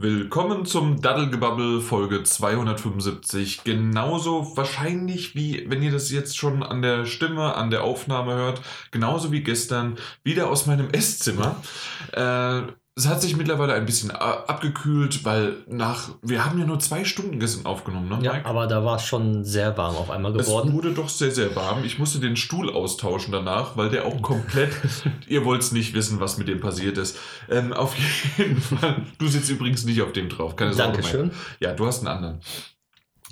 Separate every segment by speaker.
Speaker 1: Willkommen zum Daddelgebabbel Folge 275. Genauso wahrscheinlich wie, wenn ihr das jetzt schon an der Stimme, an der Aufnahme hört, genauso wie gestern, wieder aus meinem Esszimmer. Äh, es hat sich mittlerweile ein bisschen abgekühlt, weil nach, wir haben ja nur zwei Stunden gestern aufgenommen, ne?
Speaker 2: Ja, Mike? aber da war es schon sehr warm auf einmal geworden.
Speaker 1: Es wurde doch sehr, sehr warm. Ich musste den Stuhl austauschen danach, weil der auch komplett, ihr wollt es nicht wissen, was mit dem passiert ist. Ähm, auf jeden Fall, du sitzt übrigens nicht auf dem drauf, keine
Speaker 2: Sorge. Dankeschön.
Speaker 1: Ja, du hast einen anderen.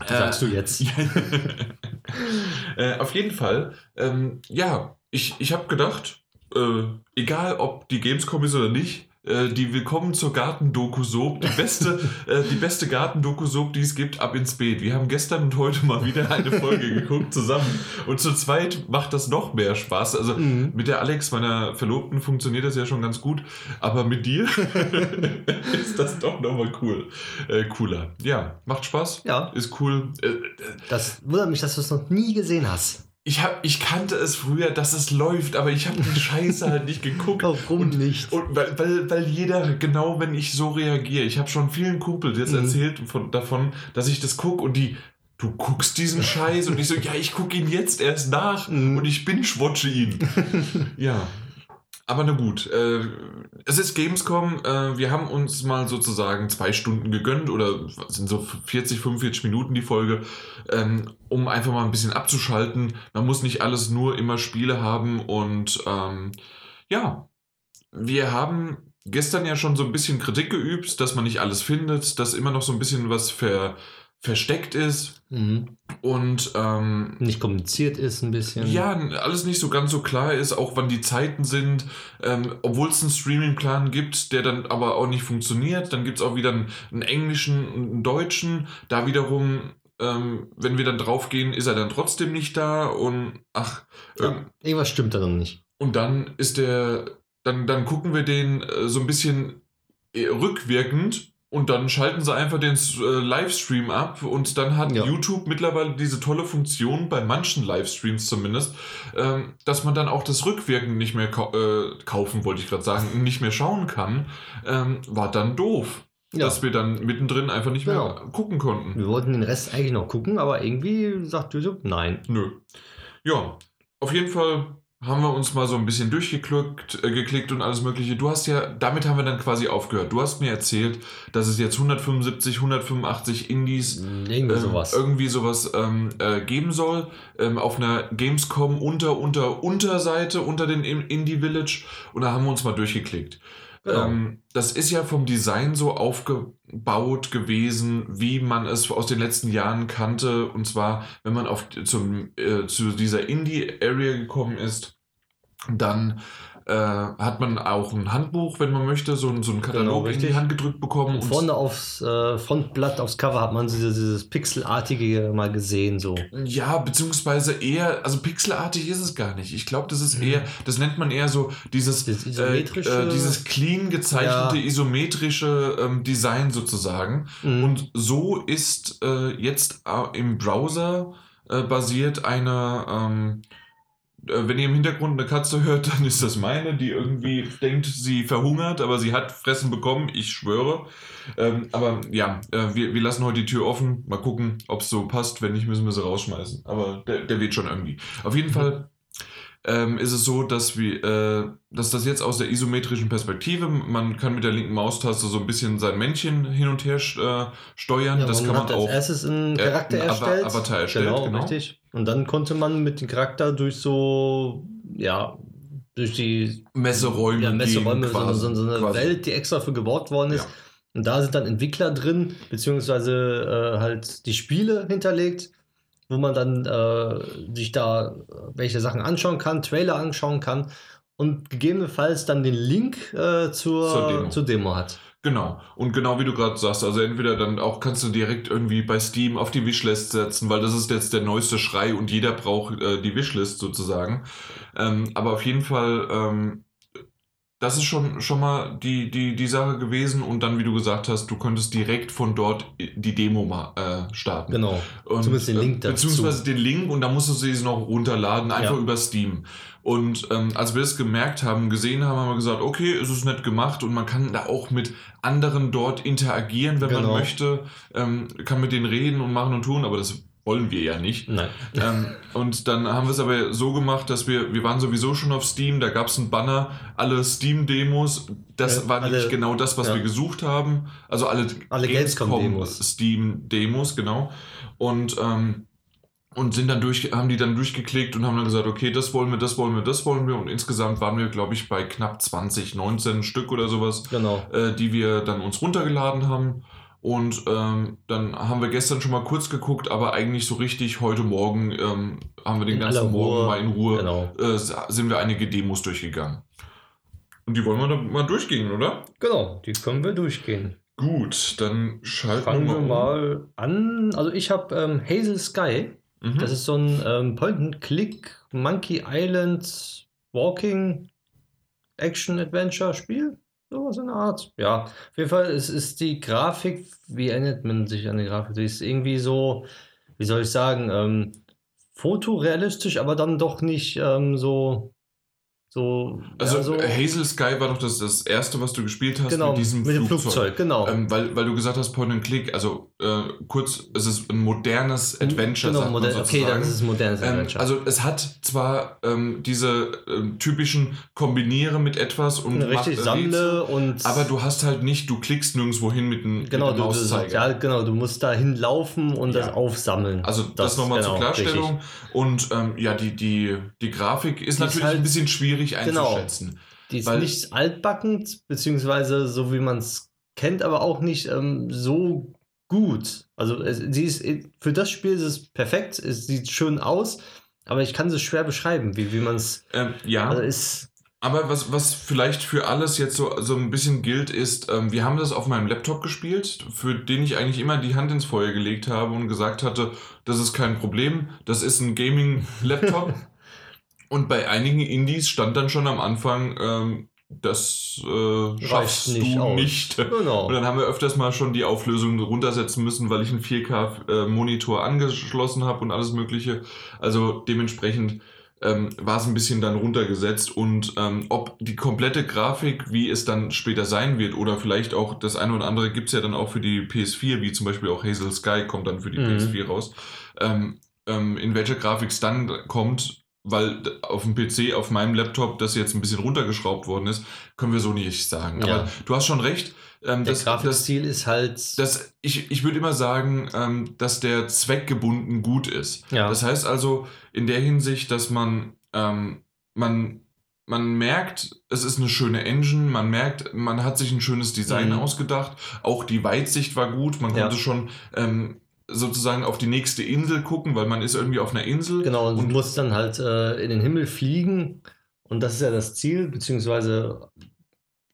Speaker 2: Sagst du jetzt.
Speaker 1: äh, auf jeden Fall, ähm, ja, ich, ich habe gedacht, äh, egal ob die Gamescom ist oder nicht, äh, die Willkommen zur Gartendoku-Soap, die beste, äh, die beste Gartendoku-Soap, die es gibt, ab ins Beet. Wir haben gestern und heute mal wieder eine Folge geguckt zusammen und zu zweit macht das noch mehr Spaß. Also mhm. mit der Alex, meiner Verlobten, funktioniert das ja schon ganz gut, aber mit dir ist das doch nochmal cool. Äh, cooler. Ja, macht Spaß.
Speaker 2: Ja.
Speaker 1: Ist cool. Äh,
Speaker 2: das wundert mich, dass du es noch nie gesehen hast.
Speaker 1: Ich, hab, ich kannte es früher, dass es läuft, aber ich habe die Scheiße halt nicht geguckt.
Speaker 2: Warum
Speaker 1: und,
Speaker 2: nicht?
Speaker 1: Und weil, weil, weil jeder, genau wenn ich so reagiere, ich habe schon vielen Kumpels jetzt mhm. erzählt von, davon, dass ich das gucke und die, du guckst diesen Scheiß und ich so, ja, ich gucke ihn jetzt erst nach mhm. und ich binge-watche ihn. ja, aber na gut, äh, es ist Gamescom. Äh, wir haben uns mal sozusagen zwei Stunden gegönnt oder sind so 40, 45 Minuten die Folge, ähm, um einfach mal ein bisschen abzuschalten. Man muss nicht alles nur immer Spiele haben und ähm, ja, wir haben gestern ja schon so ein bisschen Kritik geübt, dass man nicht alles findet, dass immer noch so ein bisschen was ver versteckt ist mhm. und ähm,
Speaker 2: nicht kommuniziert ist ein bisschen.
Speaker 1: Ja, alles nicht so ganz so klar ist, auch wann die Zeiten sind. Ähm, Obwohl es einen Streaming-Plan gibt, der dann aber auch nicht funktioniert. Dann gibt es auch wieder einen, einen, englischen und einen deutschen. Da wiederum, ähm, wenn wir dann draufgehen, ist er dann trotzdem nicht da und ach.
Speaker 2: Ja, irgendwas stimmt da dann nicht.
Speaker 1: Und dann ist der, dann, dann gucken wir den äh, so ein bisschen äh, rückwirkend und dann schalten sie einfach den äh, Livestream ab und dann hat ja. YouTube mittlerweile diese tolle Funktion, bei manchen Livestreams zumindest, ähm, dass man dann auch das Rückwirken nicht mehr kau äh, kaufen, wollte ich gerade sagen, nicht mehr schauen kann, ähm, war dann doof. Ja. Dass wir dann mittendrin einfach nicht mehr genau. gucken konnten.
Speaker 2: Wir wollten den Rest eigentlich noch gucken, aber irgendwie sagt YouTube nein.
Speaker 1: Nö. Ja, auf jeden Fall haben wir uns mal so ein bisschen durchgeklickt äh, geklickt und alles mögliche. Du hast ja, damit haben wir dann quasi aufgehört. Du hast mir erzählt, dass es jetzt 175, 185 Indies
Speaker 2: irgendwie ähm, sowas,
Speaker 1: irgendwie sowas ähm, äh, geben soll ähm, auf einer Gamescom unter unter Unterseite unter den Indie Village und da haben wir uns mal durchgeklickt. Genau. Ähm, das ist ja vom Design so aufgebaut gewesen, wie man es aus den letzten Jahren kannte. Und zwar, wenn man auf, zum, äh, zu dieser Indie-Area gekommen ist, dann äh, hat man auch ein Handbuch, wenn man möchte, so, so einen Katalog genau, in die Hand gedrückt bekommen.
Speaker 2: Und vorne aufs äh, Frontblatt, aufs Cover hat man dieses, dieses Pixelartige mal gesehen. so.
Speaker 1: Ja, beziehungsweise eher, also pixelartig ist es gar nicht. Ich glaube, das ist mhm. eher, das nennt man eher so dieses,
Speaker 2: das isometrische,
Speaker 1: äh, äh, dieses clean gezeichnete, ja. isometrische ähm, Design sozusagen. Mhm. Und so ist äh, jetzt äh, im Browser basiert eine ähm, äh, wenn ihr im Hintergrund eine Katze hört, dann ist das meine, die irgendwie denkt, sie verhungert, aber sie hat Fressen bekommen, ich schwöre. Ähm, aber ja, äh, wir, wir lassen heute die Tür offen. Mal gucken, ob es so passt. Wenn nicht, müssen wir sie rausschmeißen. Aber der, der wird schon irgendwie. Auf jeden Fall ähm, ist es so, dass wir, äh, dass das jetzt aus der isometrischen Perspektive, man kann mit der linken Maustaste so ein bisschen sein Männchen hin und her äh, steuern. Ja, das kann man auch.
Speaker 2: Als erstes einen Charakter äh, erstellt.
Speaker 1: Avatar erstellt, genau,
Speaker 2: genau. Richtig. Und dann konnte man mit dem Charakter durch so, ja, durch die
Speaker 1: Messeräume,
Speaker 2: ja, Messeräume so, so, so, eine quasi. Welt, die extra für gebaut worden ist. Ja. Und da sind dann Entwickler drin, beziehungsweise äh, halt die Spiele hinterlegt wo man dann äh, sich da welche Sachen anschauen kann, Trailer anschauen kann und gegebenenfalls dann den Link äh, zur, zur Demo. zur, Demo. hat.
Speaker 1: Genau. Und genau wie du gerade sagst, also entweder dann auch kannst du direkt irgendwie bei Steam auf die Wishlist setzen, weil das ist jetzt der neueste Schrei und jeder braucht äh, die Wishlist sozusagen. Ähm, aber auf jeden Fall ähm, das ist schon, schon mal die, die, die Sache gewesen. Und dann, wie du gesagt hast, du könntest direkt von dort die Demo mal äh, starten.
Speaker 2: Genau.
Speaker 1: Und, Zumindest den Link dazu. Beziehungsweise den Link und dann musst du sie noch runterladen, einfach ja. über Steam. Und ähm, als wir das gemerkt haben, gesehen haben, haben wir gesagt, okay, es ist nett gemacht und man kann da auch mit anderen dort interagieren, wenn genau. man möchte, ähm, kann mit denen reden und machen und tun, aber das wollen wir ja nicht. Ähm, und dann haben wir es aber so gemacht, dass wir, wir waren sowieso schon auf Steam, da gab es einen Banner, alle Steam-Demos, das ja, war alle, nicht genau das, was ja. wir gesucht haben. Also alle,
Speaker 2: alle Gamescom-Demos.
Speaker 1: Steam-Demos, genau. Und ähm, und sind dann durch, haben die dann durchgeklickt und haben dann gesagt, okay, das wollen wir, das wollen wir, das wollen wir. Und insgesamt waren wir, glaube ich, bei knapp 20, 19 Stück oder sowas,
Speaker 2: genau.
Speaker 1: äh, die wir dann uns runtergeladen haben. Und ähm, dann haben wir gestern schon mal kurz geguckt, aber eigentlich so richtig heute Morgen ähm, haben wir den in ganzen Morgen mal in Ruhe,
Speaker 2: genau.
Speaker 1: äh, sind wir einige Demos durchgegangen. Und die wollen wir dann mal durchgehen, oder?
Speaker 2: Genau, die können wir durchgehen.
Speaker 1: Gut, dann schalten
Speaker 2: Fangen wir mal an. Also ich habe ähm, Hazel Sky. Mhm. Das ist so ein ähm, Point-and-Click Monkey Island Walking Action Adventure Spiel. So in der Art. Ja, auf jeden Fall es ist die Grafik, wie erinnert man sich an die Grafik? Die ist irgendwie so, wie soll ich sagen, ähm, fotorealistisch, aber dann doch nicht ähm, so so,
Speaker 1: also
Speaker 2: ja, so,
Speaker 1: Hazel Sky war doch das, das erste, was du gespielt hast
Speaker 2: genau,
Speaker 1: mit diesem
Speaker 2: mit Flugzeug. Flugzeug
Speaker 1: genau. Ähm, weil, weil du gesagt hast, Point and Click, also äh, kurz, es ist ein modernes Adventure.
Speaker 2: Genau, moder okay, dann ist es ein modernes ähm, Adventure.
Speaker 1: Also es hat zwar ähm, diese ähm, typischen Kombiniere mit etwas und
Speaker 2: richtig sammle und
Speaker 1: aber du hast halt nicht, du klickst nirgendwo hin mit einem
Speaker 2: genau, mit ja, genau, du musst da hinlaufen und ja. das aufsammeln.
Speaker 1: Also das, das nochmal genau, zur Klarstellung. Richtig. Und ähm, ja, die, die, die Grafik ist die natürlich ist halt, ein bisschen schwierig schwierig genau. einzuschätzen. Genau.
Speaker 2: Die ist nicht altbacken, beziehungsweise so wie man es kennt, aber auch nicht ähm, so gut. Also es, sie ist für das Spiel ist es perfekt, es sieht schön aus, aber ich kann es schwer beschreiben, wie, wie man es.
Speaker 1: Ähm, ja.
Speaker 2: Also ist,
Speaker 1: aber was, was vielleicht für alles jetzt so, so ein bisschen gilt, ist, ähm, wir haben das auf meinem Laptop gespielt, für den ich eigentlich immer die Hand ins Feuer gelegt habe und gesagt hatte, das ist kein Problem, das ist ein Gaming-Laptop. Und bei einigen Indies stand dann schon am Anfang, ähm, das äh, schaffst nicht du aus. nicht.
Speaker 2: Genau.
Speaker 1: Und dann haben wir öfters mal schon die Auflösung runtersetzen müssen, weil ich einen 4K-Monitor äh, angeschlossen habe und alles Mögliche. Also dementsprechend ähm, war es ein bisschen dann runtergesetzt und ähm, ob die komplette Grafik, wie es dann später sein wird, oder vielleicht auch das eine oder andere gibt es ja dann auch für die PS4, wie zum Beispiel auch Hazel Sky kommt dann für die mhm. PS4 raus. Ähm, ähm, in welcher Grafik es dann kommt, weil auf dem PC, auf meinem Laptop, das jetzt ein bisschen runtergeschraubt worden ist, können wir so nicht sagen. Ja. Aber du hast schon recht.
Speaker 2: Ähm, der das, Grafikstil das, ist halt.
Speaker 1: Das, ich ich würde immer sagen, ähm, dass der zweckgebunden gut ist.
Speaker 2: Ja.
Speaker 1: Das heißt also in der Hinsicht, dass man, ähm, man, man merkt, es ist eine schöne Engine, man merkt, man hat sich ein schönes Design mhm. ausgedacht. Auch die Weitsicht war gut, man konnte schon ähm, sozusagen auf die nächste Insel gucken, weil man ist irgendwie auf einer Insel.
Speaker 2: Genau, und, und du musst dann halt äh, in den Himmel fliegen und das ist ja das Ziel, beziehungsweise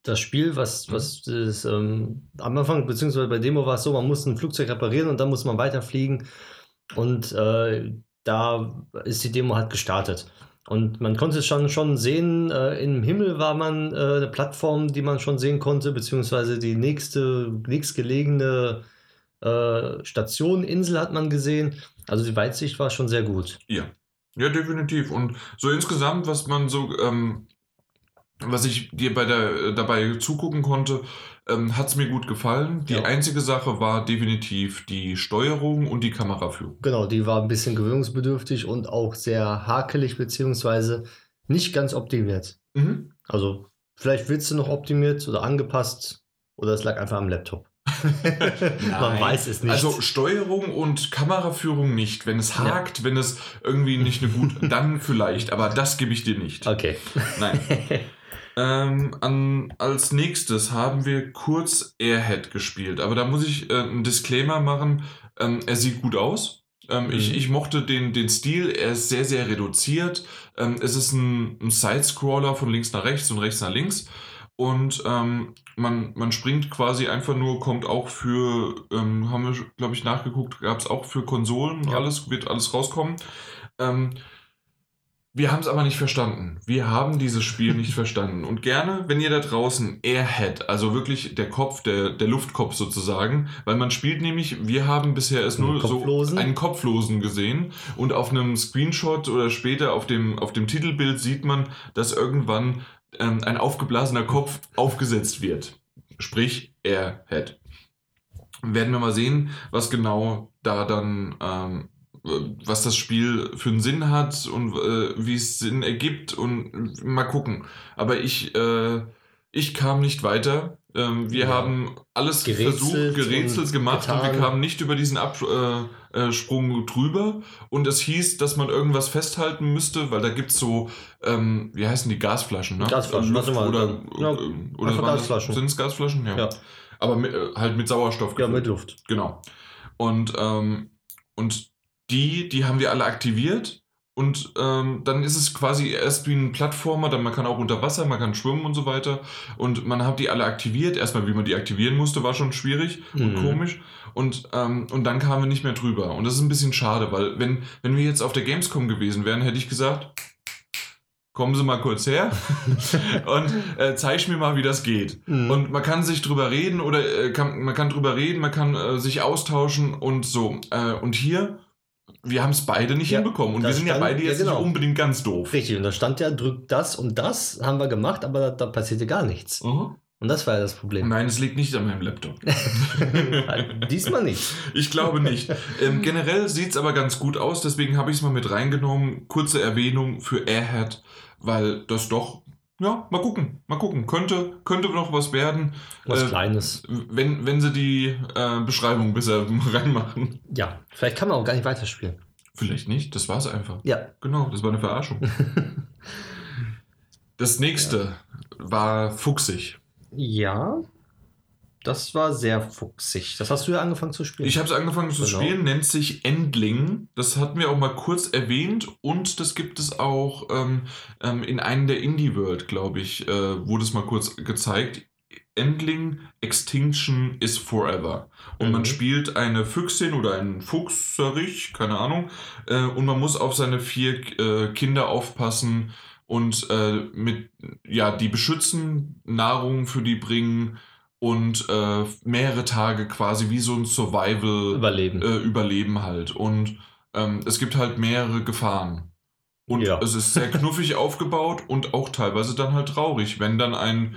Speaker 2: das Spiel, was, mhm. was das, ähm, am Anfang, beziehungsweise bei Demo war es so, man muss ein Flugzeug reparieren und dann muss man weiterfliegen und äh, da ist die Demo halt gestartet. Und man konnte es schon, schon sehen, äh, im Himmel war man äh, eine Plattform, die man schon sehen konnte, beziehungsweise die nächste, nächstgelegene äh, Station, Insel hat man gesehen. Also die Weitsicht war schon sehr gut.
Speaker 1: Ja. Ja, definitiv. Und so insgesamt, was man so, ähm, was ich dir bei der, äh, dabei zugucken konnte, ähm, hat es mir gut gefallen. Die ja. einzige Sache war definitiv die Steuerung und die Kameraführung.
Speaker 2: Genau, die war ein bisschen gewöhnungsbedürftig und auch sehr hakelig, beziehungsweise nicht ganz optimiert.
Speaker 1: Mhm.
Speaker 2: Also vielleicht wird sie noch optimiert oder angepasst oder es lag einfach am Laptop. Man weiß es nicht.
Speaker 1: Also Steuerung und Kameraführung nicht. Wenn es hakt, ja. wenn es irgendwie nicht eine gute, dann vielleicht, aber das gebe ich dir nicht.
Speaker 2: Okay.
Speaker 1: Nein. ähm, an, als nächstes haben wir kurz Airhead gespielt, aber da muss ich äh, einen Disclaimer machen. Ähm, er sieht gut aus. Ähm, mhm. ich, ich mochte den, den Stil, er ist sehr, sehr reduziert. Ähm, es ist ein, ein Side-Scroller von links nach rechts und rechts nach links. Und ähm, man, man springt quasi einfach nur, kommt auch für, ähm, haben wir, glaube ich, nachgeguckt, gab es auch für Konsolen, ja. alles, wird alles rauskommen. Ähm, Wir haben es aber nicht verstanden. Wir haben dieses Spiel nicht verstanden. Und gerne, wenn ihr da draußen Airhead, also wirklich der Kopf, der, der Luftkopf sozusagen, weil man spielt nämlich, wir haben bisher es nur
Speaker 2: Kopflosen?
Speaker 1: so einen Kopflosen gesehen und auf einem Screenshot oder später auf dem, auf dem Titelbild sieht man, dass irgendwann ähm, ein aufgeblasener Kopf aufgesetzt wird. Sprich Airhead. Werden wir mal sehen, was genau da dann ähm, was das Spiel für einen Sinn hat und äh, wie es Sinn ergibt und mal gucken. Aber ich, äh, ich kam nicht weiter. Ähm, wir ja. haben alles gerätselt versucht, gerätselt gemacht getan. und wir kamen nicht über diesen Absprung äh, äh drüber. Und es hieß, dass man irgendwas festhalten müsste, weil da gibt es so, ähm, wie heißen die, Gasflaschen, ne?
Speaker 2: Gasflaschen,
Speaker 1: Luft,
Speaker 2: mal,
Speaker 1: oder,
Speaker 2: ja,
Speaker 1: oder
Speaker 2: Gasflaschen.
Speaker 1: Sind es Gasflaschen? Ja.
Speaker 2: ja.
Speaker 1: Aber mit, äh, halt mit Sauerstoff.
Speaker 2: Ja, mit Luft.
Speaker 1: Genau. Und, ähm, und die, die haben wir alle aktiviert. Und ähm, dann ist es quasi erst wie ein Plattformer, dann man kann auch unter Wasser, man kann schwimmen und so weiter. Und man hat die alle aktiviert. Erstmal, wie man die aktivieren musste, war schon schwierig mhm. und komisch. Und, ähm, und dann kamen wir nicht mehr drüber. Und das ist ein bisschen schade, weil wenn, wenn wir jetzt auf der Gamescom gewesen wären, hätte ich gesagt, kommen Sie mal kurz her und äh, zeig mir mal, wie das geht. Mhm. Und man kann sich drüber reden oder äh, kann, man kann drüber reden, man kann äh, sich austauschen und so. Äh, und hier wir haben es beide nicht ja, hinbekommen. Und wir sind stand, ja beide jetzt ja, genau. nicht unbedingt ganz doof.
Speaker 2: Richtig, und da stand ja, drückt das und das, haben wir gemacht, aber da, da passierte gar nichts. Mhm. Und das war ja das Problem.
Speaker 1: Nein, es liegt nicht an meinem Laptop.
Speaker 2: Diesmal nicht.
Speaker 1: Ich glaube nicht. Ähm, generell sieht es aber ganz gut aus, deswegen habe ich es mal mit reingenommen. Kurze Erwähnung für Airhead, weil das doch ja, mal gucken, mal gucken. Könnte, könnte noch was werden.
Speaker 2: Was äh, Kleines.
Speaker 1: Wenn, wenn sie die äh, Beschreibung besser reinmachen.
Speaker 2: Ja, vielleicht kann man auch gar nicht weiterspielen.
Speaker 1: Vielleicht nicht, das war es einfach.
Speaker 2: Ja.
Speaker 1: Genau, das war eine Verarschung. das nächste ja. war fuchsig.
Speaker 2: Ja, das war sehr fuchsig. Das hast du ja angefangen zu spielen.
Speaker 1: Ich habe es angefangen zu genau. spielen, nennt sich Endling. Das hatten wir auch mal kurz erwähnt und das gibt es auch ähm, ähm, in einem der Indie World, glaube ich, äh, wurde es mal kurz gezeigt. Endling Extinction is Forever. Und mhm. man spielt eine Füchsin oder einen Fuchserich, keine Ahnung, äh, und man muss auf seine vier äh, Kinder aufpassen und äh, mit, ja, die beschützen, Nahrung für die bringen und äh, mehrere Tage quasi wie so ein Survival
Speaker 2: Überleben,
Speaker 1: äh, Überleben halt. Und ähm, es gibt halt mehrere Gefahren. Und ja. es ist sehr knuffig aufgebaut und auch teilweise dann halt traurig, wenn dann ein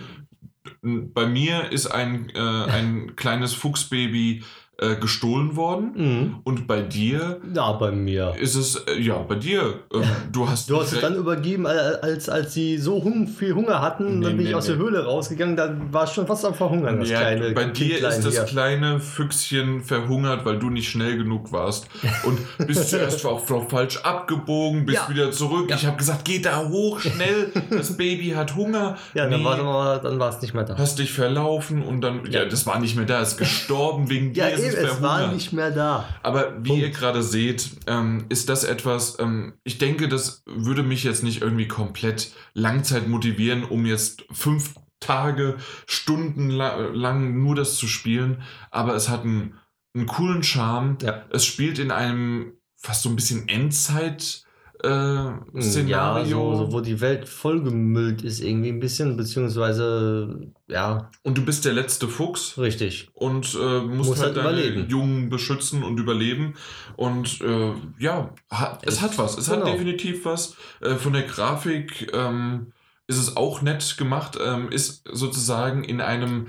Speaker 1: bei mir ist ein, äh, ein kleines Fuchsbaby äh, gestohlen worden. Mhm. Und bei dir.
Speaker 2: Ja, bei mir.
Speaker 1: Ist es, äh, ja, bei dir. Ähm, du hast.
Speaker 2: Du hast es dann übergeben, als, als sie so hung, viel Hunger hatten. Nee, dann bin nee, ich aus nee. der Höhle rausgegangen. Da war schon fast am Verhungern, das
Speaker 1: ja,
Speaker 2: kleine
Speaker 1: Bei dir ist das hier. kleine Füchschen verhungert, weil du nicht schnell genug warst. Und bist zuerst auch falsch abgebogen, bist ja. wieder zurück. Ja. Ich habe gesagt, geh da hoch, schnell. Das Baby hat Hunger.
Speaker 2: Ja, dann war es nicht mehr da.
Speaker 1: Hast dich verlaufen und dann. Ja, das war nicht mehr da. Ist gestorben wegen dir
Speaker 2: es, es war nicht mehr da.
Speaker 1: Aber wie Punkt. ihr gerade seht, ähm, ist das etwas, ähm, ich denke, das würde mich jetzt nicht irgendwie komplett Langzeit motivieren, um jetzt fünf Tage, Stunden lang nur das zu spielen. Aber es hat einen, einen coolen Charme.
Speaker 2: Ja.
Speaker 1: Es spielt in einem fast so ein bisschen Endzeit- äh,
Speaker 2: Szenario. Ja, so, so, wo die Welt vollgemüllt ist, irgendwie ein bisschen, beziehungsweise, ja.
Speaker 1: Und du bist der letzte Fuchs.
Speaker 2: Richtig.
Speaker 1: Und äh, musst, musst halt, halt deine überleben. Jungen beschützen und überleben. Und äh, ja, ha, es, es, hat was. Es genau. hat definitiv was. Äh, von der Grafik ähm, ist es auch nett gemacht. Ähm, ist sozusagen in einem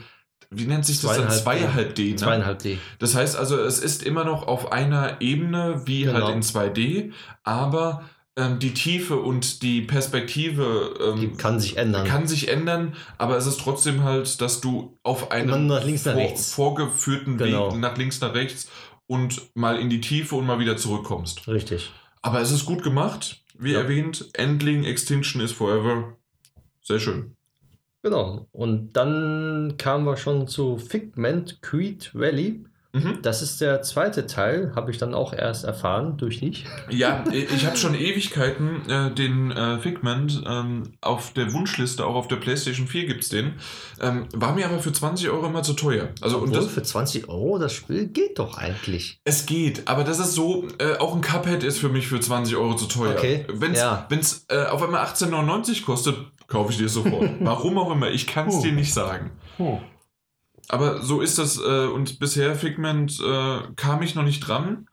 Speaker 1: wie nennt sich das dann? Zweieinhalb D. Ne?
Speaker 2: Zweieinhalb D.
Speaker 1: Das heißt also, es ist immer noch auf einer Ebene wie genau. halt in 2D, aber ähm, die Tiefe und die Perspektive
Speaker 2: ähm, die kann sich ändern.
Speaker 1: Kann sich ändern, aber es ist trotzdem halt, dass du auf einem
Speaker 2: nach links, nach vor,
Speaker 1: vorgeführten genau. Weg nach links nach rechts und mal in die Tiefe und mal wieder zurückkommst.
Speaker 2: Richtig.
Speaker 1: Aber es ist gut gemacht. Wie ja. erwähnt, Endling Extinction is Forever. Sehr schön.
Speaker 2: Genau. Und dann kamen wir schon zu Figment Creed Valley. Mhm. Das ist der zweite Teil, habe ich dann auch erst erfahren durch dich.
Speaker 1: Ja, ich habe schon Ewigkeiten äh, den äh, Figment ähm, auf der Wunschliste, auch auf der PlayStation 4 gibt es den. Ähm, war mir aber für 20 Euro immer zu teuer. Also,
Speaker 2: Obwohl, und das, für 20 Euro, das Spiel geht doch eigentlich.
Speaker 1: Es geht, aber das ist so, äh, auch ein Cuphead ist für mich für 20 Euro zu teuer. Okay. Wenn es ja. äh, auf einmal 18,99 kostet, kaufe ich dir sofort. Warum auch immer, ich kann es dir nicht sagen. Huh. Aber so ist das. Äh, und bisher Figment äh, kam ich noch nicht dran.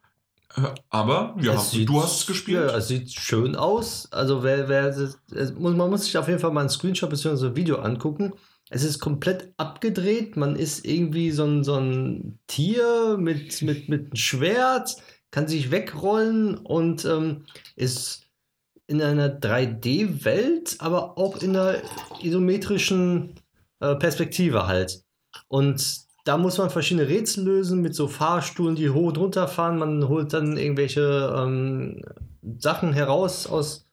Speaker 1: Äh, aber ja, sieht, du hast es gespielt.
Speaker 2: Ja, es sieht schön aus. Also wer, wer man muss sich auf jeden Fall mal ein Screenshot bzw. ein Video angucken. Es ist komplett abgedreht. Man ist irgendwie so ein, so ein Tier mit, mit, mit einem Schwert, kann sich wegrollen und ähm, ist in einer 3D-Welt, aber auch in einer isometrischen äh, Perspektive halt. Und da muss man verschiedene Rätsel lösen mit so Fahrstuhlen, die hoch und runter fahren. Man holt dann irgendwelche ähm, Sachen heraus aus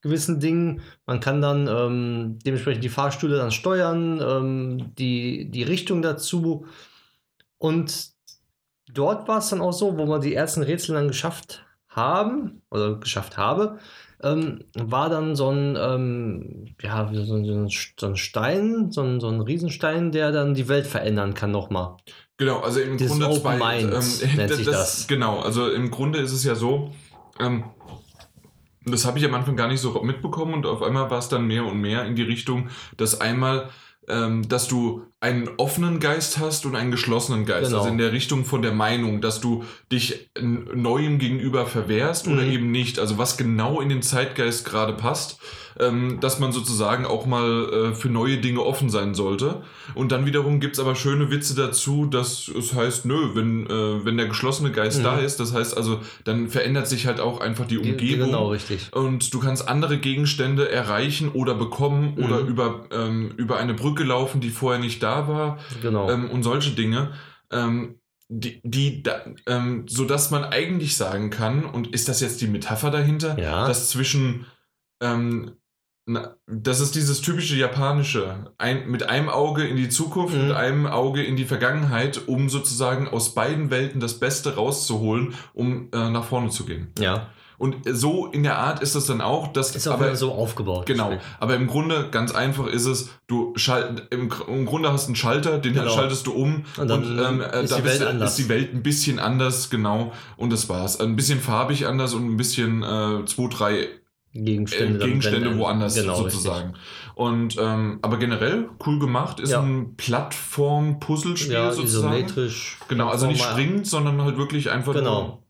Speaker 2: gewissen Dingen. Man kann dann ähm, dementsprechend die Fahrstühle dann steuern, ähm, die, die Richtung dazu. Und dort war es dann auch so, wo wir die ersten Rätsel dann geschafft haben oder geschafft habe, ähm, war dann so ein, ähm, ja, so ein, so ein Stein, so ein, so ein Riesenstein, der dann die Welt verändern kann nochmal.
Speaker 1: Genau, also im das Grunde zwei. Mind, ähm, nennt das, sich das. Genau, also im Grunde ist es ja so, ähm, das habe ich am Anfang gar nicht so mitbekommen und auf einmal war es dann mehr und mehr in die Richtung, dass einmal ähm, dass du einen offenen Geist hast und einen geschlossenen Geist. Genau. Also in der Richtung von der Meinung, dass du dich Neuem gegenüber verwehrst mhm. oder eben nicht. Also was genau in den Zeitgeist gerade passt ähm, dass man sozusagen auch mal äh, für neue Dinge offen sein sollte. Und dann wiederum gibt es aber schöne Witze dazu, dass es heißt, nö, wenn, äh, wenn der geschlossene Geist mhm. da ist, das heißt also, dann verändert sich halt auch einfach die Umgebung. Genau, richtig. Und du kannst andere Gegenstände erreichen oder bekommen mhm. oder über, ähm, über eine Brücke laufen, die vorher nicht da war. Genau. Ähm, und solche Dinge. Ähm, die, die da, ähm, so dass man eigentlich sagen kann, und ist das jetzt die Metapher dahinter, ja. dass zwischen ähm, na, das ist dieses typische japanische. Ein, mit einem Auge in die Zukunft, mhm. mit einem Auge in die Vergangenheit, um sozusagen aus beiden Welten das Beste rauszuholen, um äh, nach vorne zu gehen. Ja. Und so in der Art ist es dann auch, dass.
Speaker 2: Ist aber so aufgebaut.
Speaker 1: Genau. Aber im Grunde, ganz einfach ist es, du schalt, im, im Grunde hast einen Schalter, den genau. schaltest du um und, dann und ähm, ist, da die Welt ist, ist die Welt ein bisschen anders, genau. Und das war's. Ein bisschen farbig anders und ein bisschen äh, zwei, drei Gegenstände, äh, Gegenstände woanders genau, sozusagen. Richtig. Und ähm, aber generell cool gemacht, ist ja. ein Plattform-Puzzlespiel ja, sozusagen. Isometrisch. Genau, also nicht springend, sondern halt wirklich einfach genau. nur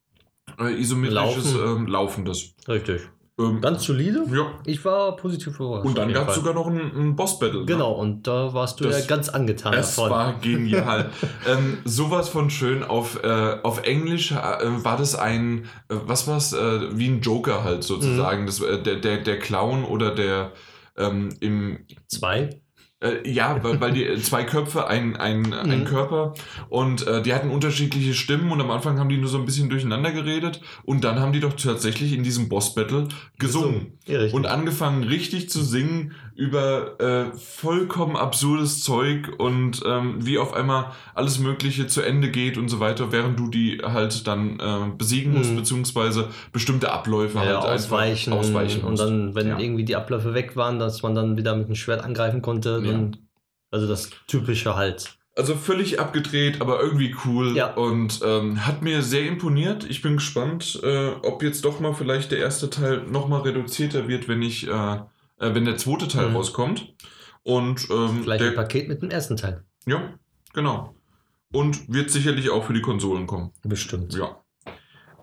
Speaker 1: äh, isometrisches Laufen. Ähm, Laufendes.
Speaker 2: Richtig. Ähm, Ganz solide. Ja. Ich war positiv überrascht.
Speaker 1: Und dann gab es sogar noch einen, einen Boss-Battle.
Speaker 2: Ne? Genau, und da warst du das, ja ganz angetan
Speaker 1: es davon. War genial. ähm, sowas von schön. Auf, äh, auf Englisch äh, war das ein, äh, was war es, äh, wie ein Joker halt sozusagen. Mhm. Das, äh, der, der, der Clown oder der ähm, im...
Speaker 2: Zwei?
Speaker 1: Äh, ja, weil, weil die zwei Köpfe, ein, ein, mhm. ein Körper und äh, die hatten unterschiedliche Stimmen und am Anfang haben die nur so ein bisschen durcheinander geredet und dann haben die doch tatsächlich in diesem Boss-Battle gesungen ja, und angefangen richtig zu singen über äh, vollkommen absurdes Zeug und ähm, wie auf einmal alles Mögliche zu Ende geht und so weiter, während du die halt dann äh, besiegen musst, mhm. beziehungsweise bestimmte Abläufe ja,
Speaker 2: halt ausweichen, ausweichen und dann, wenn ja. irgendwie die Abläufe weg waren, dass man dann wieder mit dem Schwert angreifen konnte und also das typische halt.
Speaker 1: Also völlig abgedreht, aber irgendwie cool ja. und ähm, hat mir sehr imponiert. Ich bin gespannt, äh, ob jetzt doch mal vielleicht der erste Teil noch mal reduzierter wird, wenn ich, äh, äh, wenn der zweite Teil mhm. rauskommt. Und ähm,
Speaker 2: vielleicht der, ein Paket mit dem ersten Teil.
Speaker 1: Ja, genau. Und wird sicherlich auch für die Konsolen kommen.
Speaker 2: Bestimmt.
Speaker 1: Ja.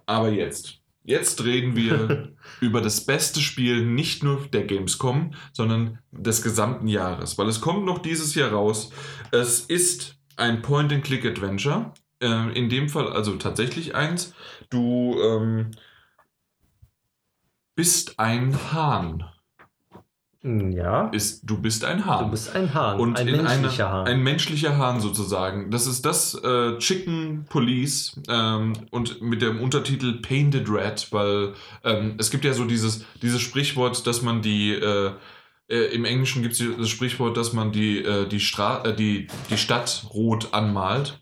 Speaker 1: Aber jetzt. Jetzt reden wir über das beste Spiel nicht nur der Gamescom, sondern des gesamten Jahres, weil es kommt noch dieses Jahr raus. Es ist ein Point-and-Click-Adventure. Äh, in dem Fall also tatsächlich eins. Du ähm, bist ein Hahn.
Speaker 2: Ja.
Speaker 1: Ist, du bist ein Hahn.
Speaker 2: Du bist ein Hahn.
Speaker 1: Und ein menschlicher eine, Hahn. Ein menschlicher Hahn sozusagen. Das ist das äh, Chicken Police ähm, und mit dem Untertitel Painted Red, weil ähm, es gibt ja so dieses, dieses Sprichwort, dass man die. Äh, äh, Im Englischen gibt es das Sprichwort, dass man die, äh, die, Stra äh, die, die Stadt rot anmalt.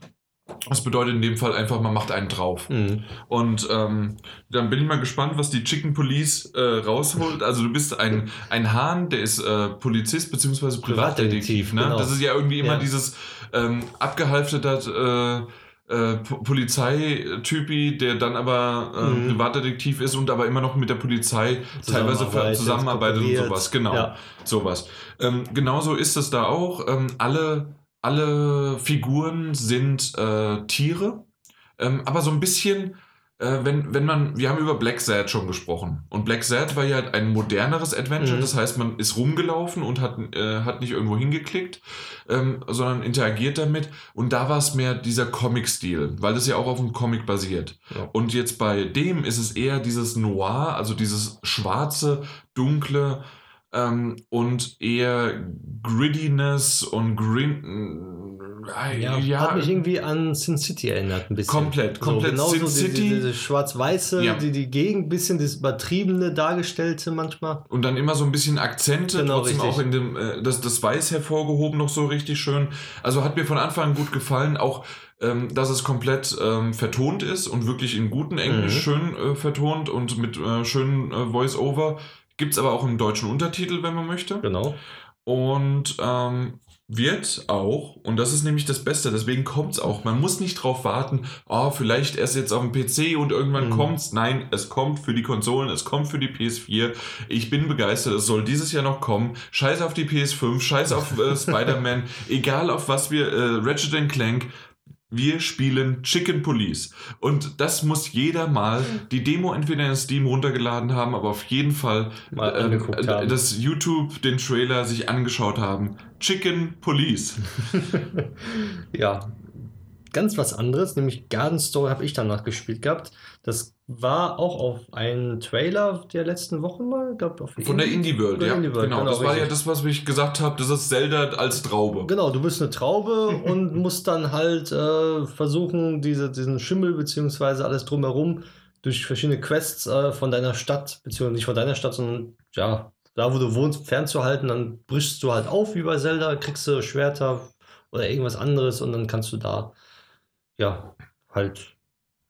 Speaker 1: Das bedeutet in dem Fall einfach, man macht einen drauf.
Speaker 2: Mhm.
Speaker 1: Und ähm, dann bin ich mal gespannt, was die Chicken Police äh, rausholt. Also du bist ein, ein Hahn, der ist äh, Polizist bzw. Privatdetektiv. Ne?
Speaker 2: genau.
Speaker 1: Das ist ja irgendwie immer
Speaker 2: Ja.
Speaker 1: dieses ähm, abgehalfterte äh, äh, Po- Polizeitypi, der dann aber äh,
Speaker 2: Mhm.
Speaker 1: Privatdetektiv ist und aber immer noch mit der Polizei teilweise
Speaker 2: Zusammenarbeitet,
Speaker 1: und sowas. Genau,
Speaker 2: Ja.
Speaker 1: sowas. Ähm, genauso ist es da auch. Ähm, alle, alle Figuren sind äh, Tiere, ähm, aber so ein bisschen, äh, wenn, wenn man, wir haben über Black Sad schon gesprochen. Und Black Sad war ja ein moderneres Adventure,
Speaker 2: Mhm.
Speaker 1: das heißt, man ist rumgelaufen und hat, äh, hat nicht irgendwo hingeklickt, ähm, sondern interagiert damit. Und da war es mehr dieser Comic-Stil, weil das ja auch auf dem Comic basiert.
Speaker 2: Ja.
Speaker 1: Und jetzt bei dem ist es eher dieses Noir, also dieses schwarze, dunkle ähm, und eher Grittiness und Grin. Äh,
Speaker 2: Ja,
Speaker 1: ja,
Speaker 2: hat mich irgendwie an Sin City erinnert ein bisschen.
Speaker 1: Komplett, komplett
Speaker 2: genauso
Speaker 1: Sin City.
Speaker 2: Die, diese schwarz-weiße,
Speaker 1: Ja.
Speaker 2: die, die Gegend, bisschen das Übertriebene dargestellte manchmal.
Speaker 1: Und dann immer so ein bisschen Akzente,
Speaker 2: Genau,
Speaker 1: trotzdem
Speaker 2: richtig.
Speaker 1: auch in dem, äh, das, das Weiß hervorgehoben, noch so richtig schön. Also hat mir von Anfang an gut gefallen, auch ähm, dass es komplett ähm, vertont ist und wirklich in gutem Englisch
Speaker 2: Mhm.
Speaker 1: schön äh, vertont und mit äh, schönen äh, Voice-Over. Gibt es aber auch im deutschen Untertitel, wenn man möchte.
Speaker 2: Genau.
Speaker 1: Und ähm, wird auch, und das ist nämlich das Beste, deswegen kommt es auch. Man muss nicht drauf warten, oh, vielleicht erst jetzt auf dem PC und irgendwann
Speaker 2: Mhm.
Speaker 1: kommt's. Nein, es kommt für die Konsolen, es kommt für die PS4. Ich bin begeistert, es soll dieses Jahr noch kommen. Scheiß auf die PS5, scheiß auf äh, Spider-Man, egal auf was wir, äh, Ratchet Clank. Wir spielen Chicken Police. Und das muss jeder mal die Demo entweder in Steam runtergeladen haben, aber auf jeden Fall
Speaker 2: Mal
Speaker 1: ähm,
Speaker 2: angeguckt haben.
Speaker 1: das YouTube, den Trailer sich angeschaut haben. Chicken Police.
Speaker 2: ja, ganz was anderes, nämlich Garden Story habe ich danach gespielt gehabt. Das war auch auf einen Trailer der letzten Wochen mal, glaub, auf
Speaker 1: Von der Indie World, ja.
Speaker 2: Indie World,
Speaker 1: genau,
Speaker 2: genau,
Speaker 1: das war ja das, was ich gesagt habe. Das ist Zelda als Traube.
Speaker 2: Genau, du bist eine Traube und musst dann halt äh, versuchen, diese, diesen Schimmel beziehungsweise alles drumherum durch verschiedene Quests äh, von deiner Stadt, beziehungsweise nicht von deiner Stadt, sondern ja, da wo du wohnst, fernzuhalten. Dann brichst du halt auf wie bei Zelda, kriegst du Schwerter oder irgendwas anderes und dann kannst du da ja halt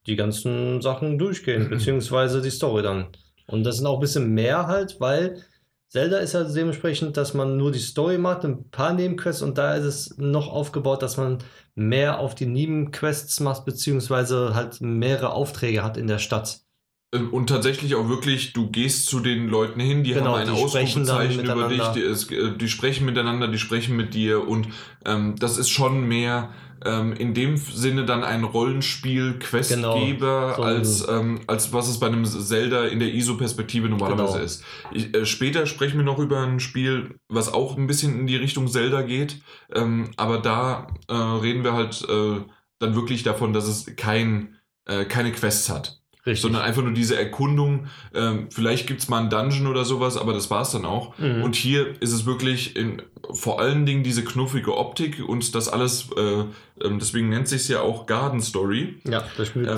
Speaker 2: die ganzen Sachen durchgehen, beziehungsweise die Story dann. Und das sind auch ein bisschen mehr halt, weil Zelda ist halt dementsprechend, dass man nur die Story macht, ein paar Nebenquests und da ist es noch aufgebaut, dass man mehr auf die Nebenquests macht, beziehungsweise halt mehrere Aufträge hat in der Stadt.
Speaker 1: Ähm, Und tatsächlich auch wirklich, du gehst zu den Leuten hin, die
Speaker 2: Genau,
Speaker 1: haben ein Ausrufezeichen über dich, die, äh, die sprechen miteinander, die sprechen mit dir und ähm, das ist schon mehr ähm, in dem Sinne dann ein Rollenspiel, Questgeber,
Speaker 2: Genau, so
Speaker 1: als, ähm, als was es bei einem Zelda in der ISO-Perspektive normalerweise
Speaker 2: Genau.
Speaker 1: ist. Ich, äh, später sprechen wir noch über ein Spiel, was auch ein bisschen in die Richtung Zelda geht, ähm, aber da äh, reden wir halt äh, dann wirklich davon, dass es kein, äh, keine Quests hat
Speaker 2: Richtig.
Speaker 1: sondern einfach nur diese Erkundung. Ähm, vielleicht gibt es mal einen Dungeon oder sowas, aber das war es dann auch.
Speaker 2: Mhm.
Speaker 1: Und hier ist es wirklich in, vor allen Dingen diese knuffige Optik und das alles, äh, ähm, deswegen nennt sich ja auch Garden Story.
Speaker 2: ja, das spielt
Speaker 1: Ähm,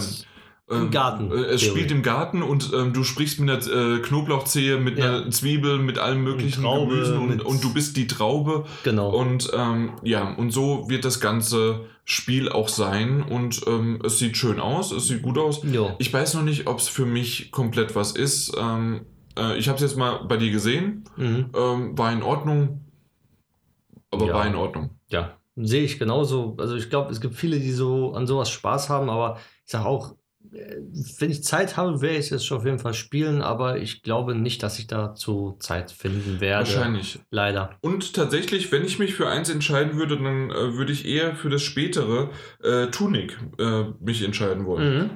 Speaker 2: Im Garten,
Speaker 1: Äh, es
Speaker 2: Theorie.
Speaker 1: spielt im Garten und ähm, du sprichst mit einer äh, Knoblauchzehe, mit
Speaker 2: Ja.
Speaker 1: einer Zwiebel, mit allem möglichen
Speaker 2: Traube,
Speaker 1: Gemüsen und, und du bist die Traube.
Speaker 2: genau.
Speaker 1: Und ähm, ja, und so wird das ganze Spiel auch sein. Und ähm, es sieht schön aus, es sieht gut aus.
Speaker 2: jo.
Speaker 1: Ich weiß noch nicht, ob es für mich komplett was ist. Ähm, äh, ich habe es jetzt mal bei dir gesehen.
Speaker 2: Mhm.
Speaker 1: Ähm, war in Ordnung. Aber
Speaker 2: Ja.
Speaker 1: war in Ordnung.
Speaker 2: Ja, sehe ich genauso. Also ich glaube, es gibt viele, die so an sowas Spaß haben, aber ich sage auch, wenn ich Zeit habe, werde ich es schon auf jeden Fall spielen, aber ich glaube nicht, dass ich dazu Zeit finden werde.
Speaker 1: Wahrscheinlich.
Speaker 2: Leider.
Speaker 1: Und tatsächlich, wenn ich mich für eins entscheiden würde, dann äh, würde ich eher für das spätere äh, Tunic äh, mich entscheiden wollen.
Speaker 2: Mhm.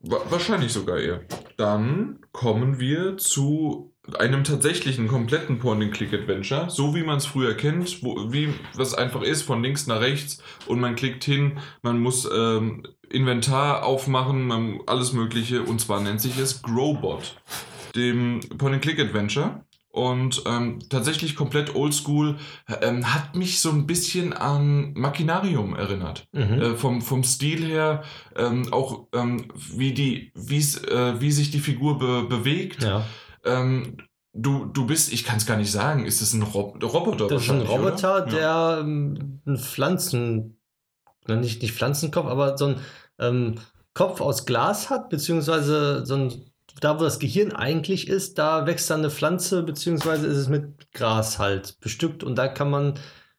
Speaker 1: Wa wahrscheinlich sogar eher. Dann kommen wir zu einem tatsächlichen kompletten Point-and-Click-Adventure, so wie man es früher kennt, wo, wie was einfach ist, von links nach rechts und man klickt hin, man muss ähm, Inventar aufmachen, alles mögliche und zwar nennt sich es Growbot, dem Point-and-Click-Adventure. Und ähm, tatsächlich komplett oldschool, ähm, hat mich so ein bisschen an Machinarium erinnert
Speaker 2: Mhm.
Speaker 1: äh, vom, vom Stil her, ähm, auch ähm, wie, die, wie's, äh, wie sich die Figur be bewegt.
Speaker 2: ja.
Speaker 1: Ähm, du, du bist, ich kann es gar nicht sagen, ist es ein Rob Roboter?
Speaker 2: Das ist ein Roboter,
Speaker 1: oder?
Speaker 2: der ähm, ein nicht, nicht Pflanzenkopf, aber so ein ähm, Kopf aus Glas hat, beziehungsweise so ein, da, wo das Gehirn eigentlich ist, da wächst dann eine Pflanze, beziehungsweise ist es mit Gras halt bestückt und da kann man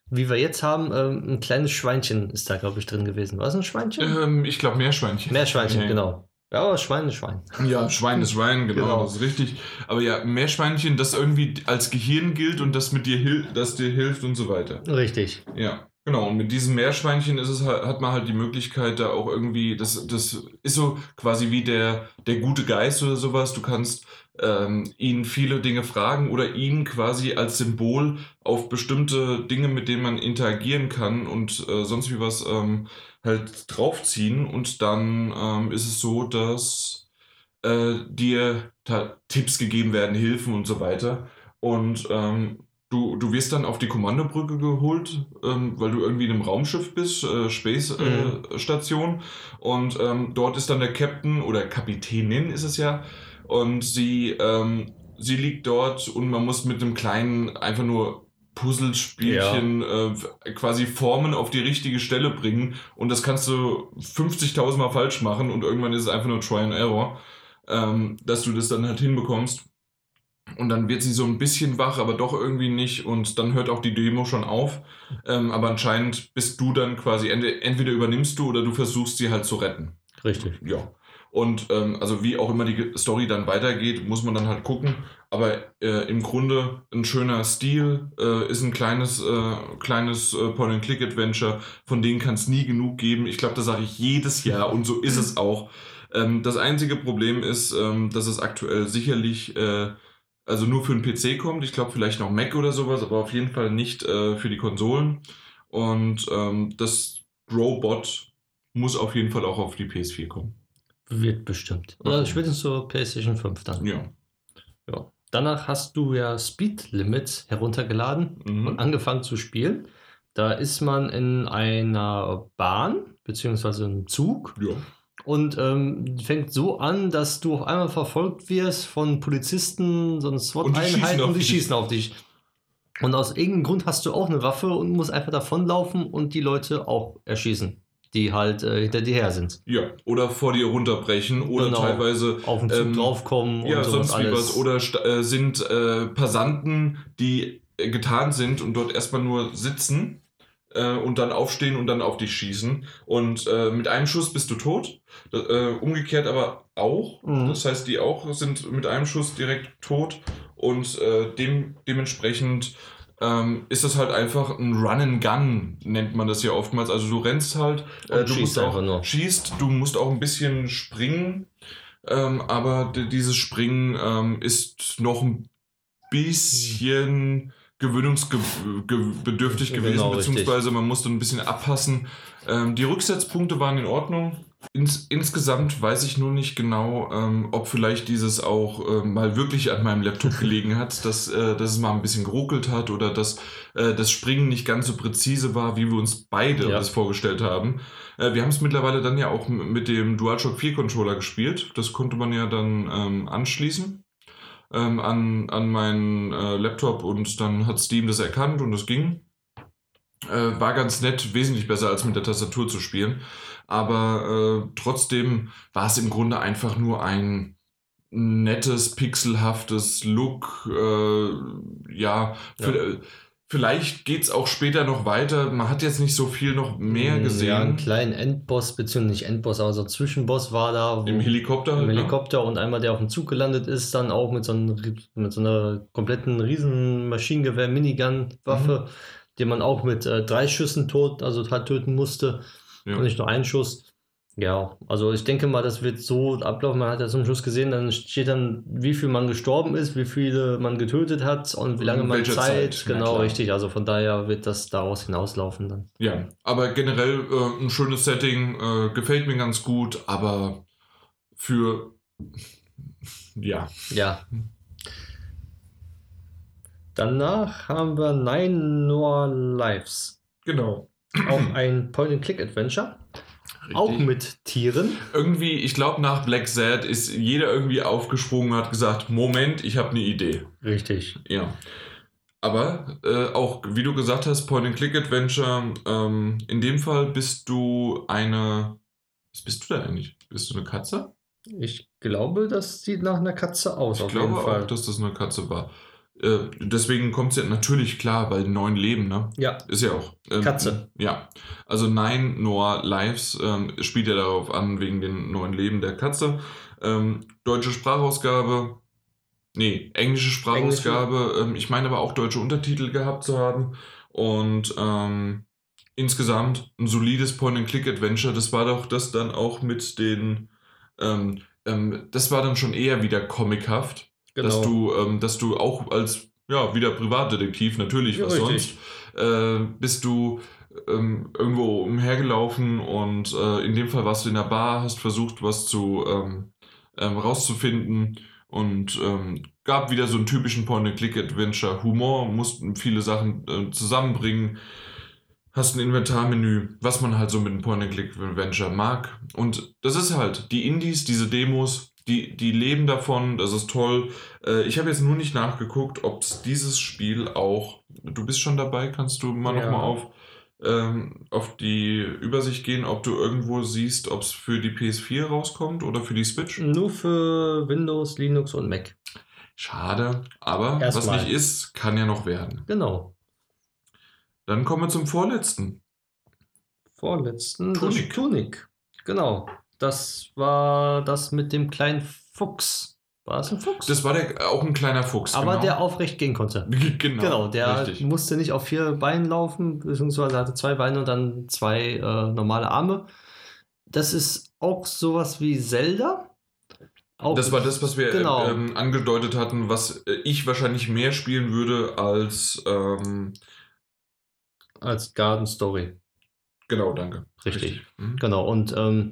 Speaker 2: wie wir jetzt haben, ähm, ein kleines Schweinchen ist da, glaube ich, drin gewesen. War es ein Schweinchen?
Speaker 1: Ähm, ich glaube, Meerschweinchen.
Speaker 2: Meerschweinchen, ja, genau. Ja, aber Schwein ist Schwein.
Speaker 1: Ja, Schwein ist Schwein, genau, genau, das ist richtig. Aber ja, Meerschweinchen, das irgendwie als Gehirn gilt und das mit dir hilft, das dir hilft und so weiter.
Speaker 2: Richtig.
Speaker 1: Ja. Genau, und mit diesem Meerschweinchen ist es halt, hat man halt die Möglichkeit, da auch irgendwie, das, das ist so quasi wie der, der gute Geist oder sowas. Du kannst ähm, ihn viele Dinge fragen oder ihn quasi als Symbol auf bestimmte Dinge, mit denen man interagieren kann und äh, sonst wie was ähm, halt draufziehen. Und dann ähm, ist es so, dass äh, dir Tipps gegeben werden, Hilfen und so weiter. Und ähm, Du, du wirst dann auf die Kommandobrücke geholt, ähm, weil du irgendwie in einem Raumschiff bist, äh, Space äh, mhm. Station. Und ähm, dort ist dann der Captain oder Kapitänin ist es ja. Und sie, ähm, sie liegt dort und man muss mit einem kleinen, einfach nur Puzzlespielchen ja. äh, quasi Formen auf die richtige Stelle bringen. Und das kannst du 50.000 Mal falsch machen und irgendwann ist es einfach nur Try and Error, ähm, dass du das dann halt hinbekommst. Und dann wird sie so ein bisschen wach, aber doch irgendwie nicht. Und dann hört auch die Demo schon auf. Ähm, aber anscheinend bist du dann quasi, entweder übernimmst du oder du versuchst sie halt zu retten.
Speaker 2: Richtig.
Speaker 1: Ja. Und ähm, also wie auch immer die Story dann weitergeht, muss man dann halt gucken. Aber äh, im Grunde ein schöner Stil, äh, ist ein kleines, äh, kleines äh, Point-and-Click-Adventure, von denen kann es nie genug geben. Ich glaube, das sage ich jedes Jahr und so ist es auch. Ähm, das einzige Problem ist, ähm, dass es aktuell sicherlich äh, also nur für den PC kommt. Ich glaube vielleicht noch Mac oder sowas, aber auf jeden Fall nicht äh, für die Konsolen. Und ähm, das Robot muss auf jeden Fall auch auf die PS4 kommen.
Speaker 2: Wird bestimmt. Oder okay. spätestens zur PlayStation 5 dann.
Speaker 1: Ja.
Speaker 2: ja. Danach hast du ja Speed Limits heruntergeladen mhm. und angefangen zu spielen. Da ist man in einer Bahn, beziehungsweise einem Zug.
Speaker 1: Ja
Speaker 2: und ähm, fängt so an, dass du auf einmal verfolgt wirst von Polizisten, so SWAT-Einheit und die schießen auf dich. Und aus irgendeinem Grund hast du auch eine Waffe und musst einfach davonlaufen und die Leute auch erschießen, die halt äh, hinter dir her sind.
Speaker 1: Ja, oder vor dir runterbrechen oder genau. teilweise
Speaker 2: auf den Zug ähm, draufkommen
Speaker 1: ja, und sonst alles. wie was. Oder äh, sind äh, Passanten, die getarnt sind und dort erstmal nur sitzen äh, und dann aufstehen und dann auf dich schießen. Und äh, mit einem Schuss bist du tot. Äh, umgekehrt aber auch. Mhm. Das heißt, die auch sind mit einem Schuss direkt tot. Und äh, dem, dementsprechend ähm, ist das halt einfach ein Run and Gun, nennt man das ja oftmals. Also du rennst halt, äh, du musst auch nur. schießt, du musst auch ein bisschen springen. Ähm, aber dieses Springen ähm, ist noch ein bisschen gewöhnungsbedürftig gewesen, genau, beziehungsweise richtig. man musste ein bisschen abpassen. Ähm, die Rücksetzpunkte waren in Ordnung. Ins, insgesamt weiß ich nur nicht genau, ähm, ob vielleicht dieses auch äh, mal wirklich an meinem Laptop gelegen hat, dass, äh, dass es mal ein bisschen geruckelt hat oder dass äh, das Springen nicht ganz so präzise war, wie wir uns beide ja. das vorgestellt haben. Äh, wir haben es mittlerweile dann ja auch mit dem DualShock 4 Controller gespielt. Das konnte man ja dann ähm, anschließen ähm, an, an meinen äh, Laptop und dann hat Steam das erkannt und es ging. Äh, war ganz nett, wesentlich besser als mit der Tastatur zu spielen. Aber äh, trotzdem war es im Grunde einfach nur ein nettes, pixelhaftes Look. Äh, ja, für, ja. Vielleicht geht es auch später noch weiter. Man hat jetzt nicht so viel noch mehr gesehen. Ja,
Speaker 2: einen kleinen Endboss, beziehungsweise nicht Endboss, aber so ein Zwischenboss war da.
Speaker 1: Im Helikopter?
Speaker 2: Im halt, ne? Helikopter ja. und einmal, der auf dem Zug gelandet ist, dann auch mit so, einem, mit so einer kompletten riesen Maschinengewehr-Minigun-Waffe, mhm. den man auch mit äh, drei Schüssen tot, also halt töten musste. Ja. Und nicht nur einen Schuss. Ja, also ich denke mal, das wird so ablaufen. Man hat ja zum Schluss gesehen, dann steht dann, wie viel man gestorben ist, wie viele man getötet hat und wie lange man Zeit. Zeit. Genau, richtig. Also von daher wird das daraus hinauslaufen dann.
Speaker 1: Ja, aber generell äh, ein schönes Setting, äh, gefällt mir ganz gut, aber für ja.
Speaker 2: Ja. Danach haben wir Nine More Lives.
Speaker 1: Genau.
Speaker 2: Auch ein Point-and-Click-Adventure. Richtig. Auch mit Tieren.
Speaker 1: Irgendwie, ich glaube, nach Black Sad ist jeder irgendwie aufgesprungen und hat gesagt: Moment, ich habe eine Idee.
Speaker 2: Richtig.
Speaker 1: Ja. aber äh, auch, wie du gesagt hast, Point-and-Click-Adventure, ähm, in dem Fall bist du eine. Was bist du da eigentlich? Bist du eine Katze?
Speaker 2: Ich glaube, das sieht nach einer Katze aus.
Speaker 1: Ich glaube auch, dass das eine Katze war. Äh, deswegen kommt es ja natürlich klar, weil neun Leben, ne?
Speaker 2: Ja.
Speaker 1: Ist ja auch.
Speaker 2: Ähm, Katze.
Speaker 1: Ja. Also Nine Noir Lives ähm, spielt ja darauf an, wegen den neuen Leben der Katze. Ähm, deutsche Sprachausgabe. Nee, englische Sprachausgabe. Englische. Ähm, ich meine aber auch deutsche Untertitel gehabt zu haben. Und ähm, insgesamt ein solides Point-and-Click-Adventure. Das war doch das dann auch mit den. Ähm, das war dann schon eher wieder comichaft Genau. Dass, du, ähm, dass du auch als, ja, wieder Privatdetektiv, natürlich, ja, was richtig. sonst, äh, bist du ähm, irgendwo umhergelaufen und äh, in dem Fall warst du in der Bar, hast versucht, was zu ähm, ähm rauszufinden und ähm, gab wieder so einen typischen Point-and-Click-Adventure. Humor, mussten viele Sachen äh, zusammenbringen. Hast ein Inventarmenü, was man halt so mit einem Point-and-Click-Adventure mag. Und das ist halt die Indies, diese Demos, die, die leben davon, das ist toll. Äh, ich habe jetzt nur nicht nachgeguckt, ob es dieses Spiel auch. Du bist schon dabei, kannst du mal ja. nochmal auf, ähm, auf die Übersicht gehen, ob du irgendwo siehst, ob es für die PS4 rauskommt oder für die Switch?
Speaker 2: Nur für Windows, Linux und Mac.
Speaker 1: Schade, aber Erst was mal. nicht ist, kann ja noch werden.
Speaker 2: Genau.
Speaker 1: Dann kommen wir zum vorletzten.
Speaker 2: Vorletzten? Tunic. Tunic. Genau. Das war das mit dem kleinen Fuchs. War es ein Fuchs?
Speaker 1: Das war der, auch ein kleiner Fuchs.
Speaker 2: Aber genau. der aufrecht gehen konnte.
Speaker 1: Genau.
Speaker 2: Genau, der richtig. musste nicht auf vier Beinen laufen, beziehungsweise hatte zwei Beine und dann zwei äh, normale Arme. Das ist auch sowas wie Zelda.
Speaker 1: Auch das war das, was wir genau. ähm, angedeutet hatten, was äh, ich wahrscheinlich mehr spielen würde als. Ähm,
Speaker 2: als Garden Story.
Speaker 1: Genau, danke.
Speaker 2: Richtig. Richtig. Mhm. Genau. Und ähm,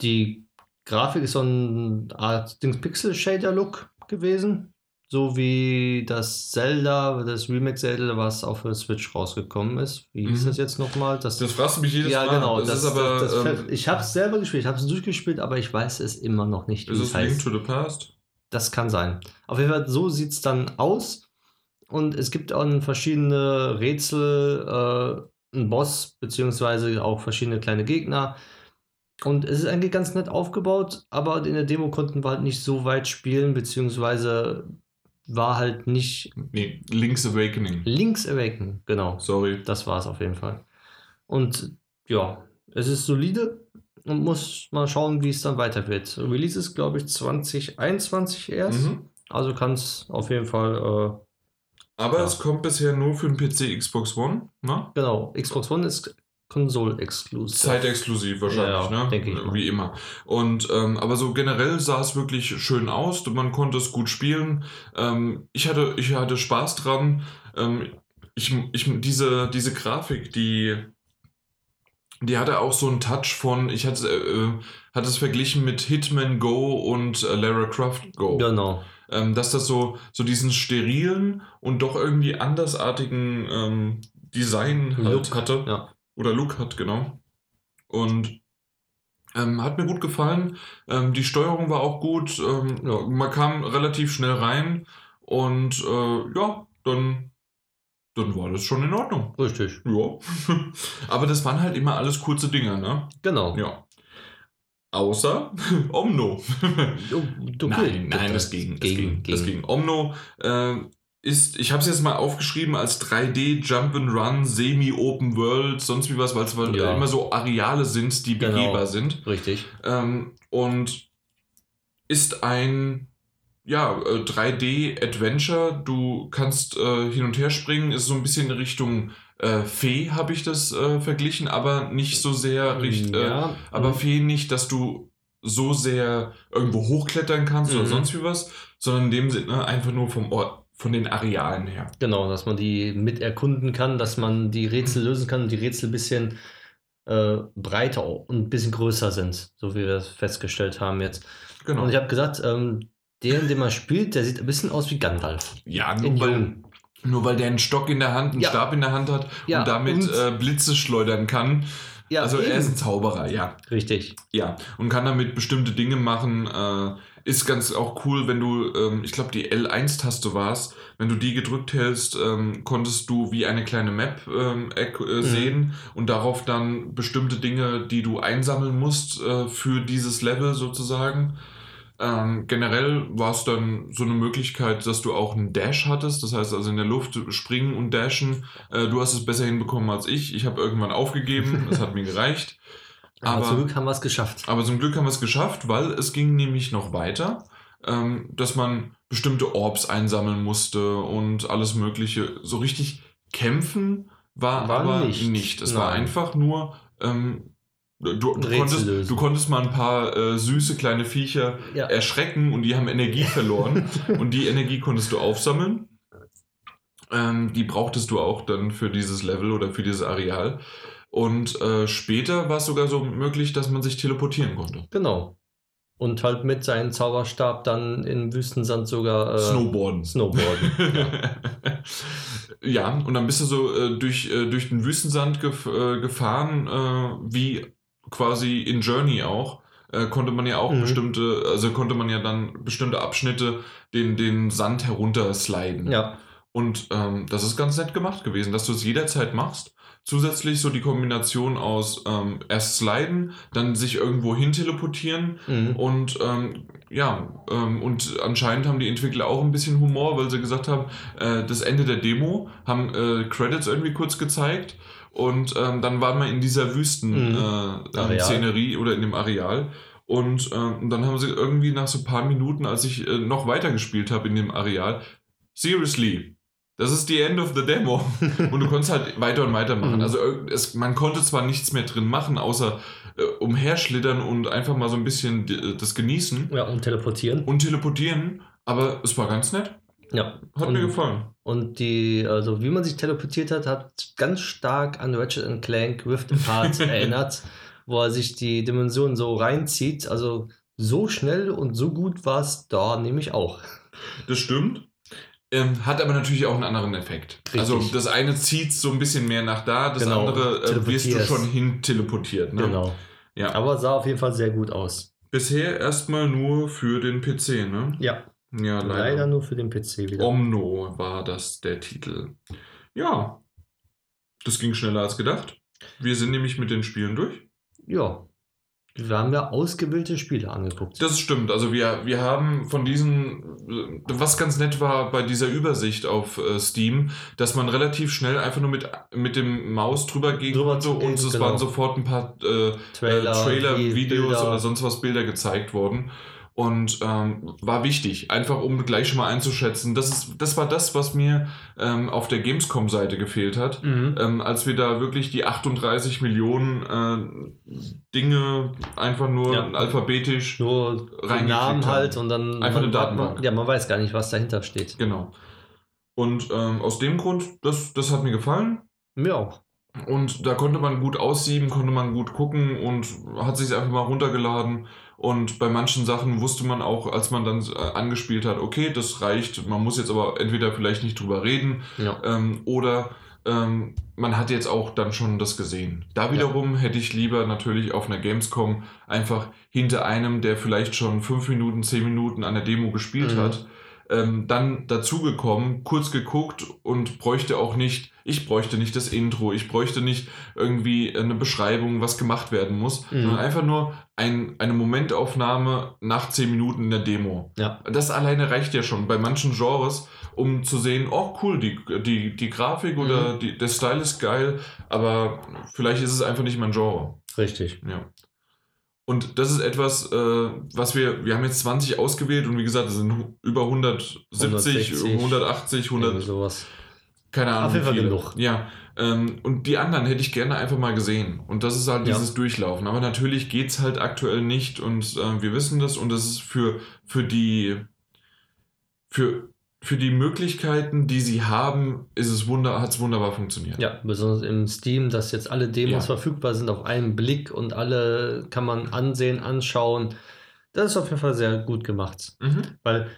Speaker 2: die Grafik ist so ein Art Pixel-Shader-Look gewesen. So wie das Zelda, das Remake-Zelda, was auch für Switch rausgekommen ist. Wie hieß mhm. das jetzt nochmal?
Speaker 1: Das, das fragst du mich jedes
Speaker 2: ja,
Speaker 1: Mal.
Speaker 2: Ja, genau. Das, das, aber, das, ähm, ich habe es selber gespielt, ich habe es durchgespielt, aber ich weiß es immer noch nicht.
Speaker 1: Ist es Link to the Past?
Speaker 2: Das kann sein. Auf jeden Fall, so sieht es dann aus. Und es gibt auch verschiedene Rätsel, äh, ein Boss, beziehungsweise auch verschiedene kleine Gegner und es ist eigentlich ganz nett aufgebaut, aber in der Demo konnten wir halt nicht so weit spielen, beziehungsweise war halt nicht.
Speaker 1: Nee, Link's Awakening.
Speaker 2: Link's Awakening, genau.
Speaker 1: Sorry.
Speaker 2: Das war es auf jeden Fall. Und ja, es ist solide und muss mal schauen, wie es dann weiter wird. Release ist, glaube ich, 2021 erst. Mhm. Also kann es auf jeden Fall. Äh,
Speaker 1: aber ja. es kommt bisher nur für den PC Xbox One, ne?
Speaker 2: Genau, Xbox One ist Konsol-exklusiv.
Speaker 1: Zeitexklusiv wahrscheinlich, ja, ne?
Speaker 2: Denke ich.
Speaker 1: Wie immer. Und ähm, aber so generell sah es wirklich schön aus. Man konnte es gut spielen. Ähm, ich hatte, ich hatte Spaß dran. Ähm, ich, ich, diese, diese Grafik, die, die hatte auch so einen Touch von, ich hatte, äh, hatte es verglichen mit Hitman Go und äh, Lara Croft Go.
Speaker 2: Genau.
Speaker 1: Ähm, dass das so, so diesen sterilen und doch irgendwie andersartigen ähm, Design halt hatte.
Speaker 2: Ja.
Speaker 1: Oder Luke hat, genau. Und ähm, hat mir gut gefallen. Ähm, die Steuerung war auch gut. Ähm, ja, man kam relativ schnell rein. Und äh, ja, dann, dann war das schon in Ordnung.
Speaker 2: Richtig.
Speaker 1: Ja. Aber das waren halt immer alles kurze Dinger, ne?
Speaker 2: Genau.
Speaker 1: Ja. Außer Omno.
Speaker 2: okay.
Speaker 1: Nein, nein, das ging. Das ging, ging. Das ging. Omno äh, ist, ich habe es jetzt mal aufgeschrieben als 3D Jump and Run, Semi-Open World, sonst wie was, weil es ja. immer so Areale sind, die genau. begehbar sind.
Speaker 2: Richtig.
Speaker 1: Ähm, und ist ein ja, 3D-Adventure. Du kannst äh, hin und her springen, ist so ein bisschen in Richtung äh, Fee, habe ich das äh, verglichen, aber nicht so sehr, richt, äh, ja. aber Fee nicht, dass du so sehr irgendwo hochklettern kannst mhm. oder sonst wie was, sondern in dem Sinne einfach nur vom Ort von den Arealen her.
Speaker 2: Genau, dass man die mit erkunden kann, dass man die Rätsel lösen kann und die Rätsel ein bisschen äh, breiter und ein bisschen größer sind, so wie wir das festgestellt haben jetzt. Genau. Und ich habe gesagt, ähm, der, den man spielt, der sieht ein bisschen aus wie Gandalf.
Speaker 1: Ja, nur weil, nur weil der einen Stock in der Hand, einen ja. Stab in der Hand hat ja, und damit und äh, Blitze schleudern kann. Ja, also eben. er ist ein Zauberer, ja.
Speaker 2: Richtig.
Speaker 1: Ja, und kann damit bestimmte Dinge machen. Äh, ist ganz auch cool, wenn du, ähm, ich glaube, die L1-Taste war es, wenn du die gedrückt hältst, ähm, konntest du wie eine kleine Map ähm, äh, mhm. sehen und darauf dann bestimmte Dinge, die du einsammeln musst äh, für dieses Level sozusagen. Ähm, generell war es dann so eine Möglichkeit, dass du auch einen Dash hattest, das heißt also in der Luft springen und dashen. Äh, du hast es besser hinbekommen als ich. Ich habe irgendwann aufgegeben, das hat mir gereicht.
Speaker 2: Aber, aber, zum Glück haben wir es geschafft.
Speaker 1: Aber zum Glück haben wir es geschafft, weil es ging nämlich noch weiter, ähm, dass man bestimmte Orbs einsammeln musste und alles Mögliche. So richtig kämpfen war, war aber nicht. nicht. Es Nein. war einfach nur ähm, Du, du, konntest, du, konntest, mal ein paar äh, süße kleine Viecher ja. erschrecken und die haben Energie verloren. und die Energie konntest du aufsammeln. Ähm, die brauchtest du auch dann für dieses Level oder für dieses Areal. Und äh, später war es sogar so möglich, dass man sich teleportieren konnte.
Speaker 2: Genau. Und halt mit seinem Zauberstab dann im Wüstensand sogar
Speaker 1: äh, Snowboarden.
Speaker 2: Snowboarden.
Speaker 1: ja. ja. und dann bist du so äh, durch, äh, durch den Wüstensand gef äh, gefahren, wie quasi in Journey auch, äh, konnte man ja auch mhm. bestimmte, also konnte man ja dann bestimmte Abschnitte den, den Sand heruntersliden.
Speaker 2: Ja.
Speaker 1: Und ähm, das ist ganz nett gemacht gewesen, dass du es jederzeit machst. Zusätzlich so die Kombination aus ähm, erst sliden, dann sich irgendwo hin teleportieren mhm. und ähm, ja, ähm, und anscheinend haben die Entwickler auch ein bisschen Humor, weil sie gesagt haben, äh, das Ende der Demo haben äh, Credits irgendwie kurz gezeigt und ähm, dann waren wir in dieser Wüsten-Szenerie mhm. äh, oder in dem Areal. Und ähm, dann haben sie irgendwie nach so ein paar Minuten, als ich äh, noch weiter gespielt habe in dem Areal, seriously, das ist die End of the Demo. und du konntest halt weiter und weiter machen. Mhm. Also es, man konnte zwar nichts mehr drin machen, außer äh, umherschlittern und einfach mal so ein bisschen das genießen.
Speaker 2: Ja, und teleportieren.
Speaker 1: Und teleportieren, aber es war ganz nett.
Speaker 2: Ja.
Speaker 1: Hat
Speaker 2: und,
Speaker 1: mir gefallen.
Speaker 2: Und die, also wie man sich teleportiert hat, hat ganz stark an Ratchet Clank Rift Apart erinnert, wo er sich die Dimensionen so reinzieht. Also so schnell und so gut war es da nämlich auch.
Speaker 1: Das stimmt. Ähm, hat aber natürlich auch einen anderen Effekt. Richtig. Also das eine zieht so ein bisschen mehr nach da, das genau. andere äh, wirst du schon hin teleportiert. Ne?
Speaker 2: Genau. Ja. Aber sah auf jeden Fall sehr gut aus.
Speaker 1: Bisher erstmal nur für den PC, ne?
Speaker 2: Ja.
Speaker 1: Ja, leider.
Speaker 2: leider nur für den PC
Speaker 1: wieder. Omno war das der Titel. Ja, das ging schneller als gedacht. Wir sind nämlich mit den Spielen durch.
Speaker 2: Ja. Wir haben ja ausgewählte Spiele angeguckt.
Speaker 1: Das stimmt. Also wir, wir haben von diesen, was ganz nett war bei dieser Übersicht auf äh, Steam, dass man relativ schnell einfach nur mit, mit dem Maus drüber gehen konnte und es genau. waren sofort ein paar äh, Trailer, Trailer Videos oder sonst was Bilder gezeigt worden und ähm, war wichtig, einfach um gleich schon mal einzuschätzen. Das, ist, das war das, was mir ähm, auf der Gamescom-Seite gefehlt hat, mhm. ähm, als wir da wirklich die 38 Millionen äh, Dinge einfach nur ja. alphabetisch
Speaker 2: nur Namen halt und dann
Speaker 1: einfach eine Datenbank.
Speaker 2: ja, man weiß gar nicht, was dahinter steht.
Speaker 1: Genau. Und ähm, aus dem Grund, das, das hat mir gefallen.
Speaker 2: Mir auch.
Speaker 1: Und da konnte man gut aussieben, konnte man gut gucken und hat sich einfach mal runtergeladen und bei manchen Sachen wusste man auch, als man dann äh, angespielt hat, okay, das reicht, man muss jetzt aber entweder vielleicht nicht drüber reden ja. ähm, oder ähm, man hat jetzt auch dann schon das gesehen. Da wiederum ja. hätte ich lieber natürlich auf einer Gamescom einfach hinter einem, der vielleicht schon fünf Minuten, zehn Minuten an der Demo gespielt mhm. hat, ähm, dann dazugekommen, kurz geguckt und bräuchte auch nicht, ich bräuchte nicht das Intro, ich bräuchte nicht irgendwie eine Beschreibung, was gemacht werden muss, mhm. sondern einfach nur ein, eine Momentaufnahme nach zehn Minuten in der Demo.
Speaker 2: Ja.
Speaker 1: Das alleine reicht ja schon bei manchen Genres, um zu sehen, oh cool, die, die, die Grafik mhm. oder die, der Style ist geil, aber vielleicht ist es einfach nicht mein Genre.
Speaker 2: Richtig.
Speaker 1: Ja. Und das ist etwas, äh, was wir, wir haben jetzt 20 ausgewählt und wie gesagt, es sind über 170, 160, 180, 100.
Speaker 2: Sowas.
Speaker 1: Keine Ahnung.
Speaker 2: Auf jeden Fall genug.
Speaker 1: Ja. Ähm, und die anderen hätte ich gerne einfach mal gesehen. Und das ist halt ja. dieses Durchlaufen. Aber natürlich geht es halt aktuell nicht und äh, wir wissen das und das ist für, für die, für für die Möglichkeiten, die sie haben, ist es wunder, hat es wunderbar funktioniert.
Speaker 2: Ja, besonders im Steam, dass jetzt alle Demos ja. verfügbar sind auf einen Blick und alle kann man ansehen, anschauen. Das ist auf jeden Fall sehr gut gemacht. Mhm. Weil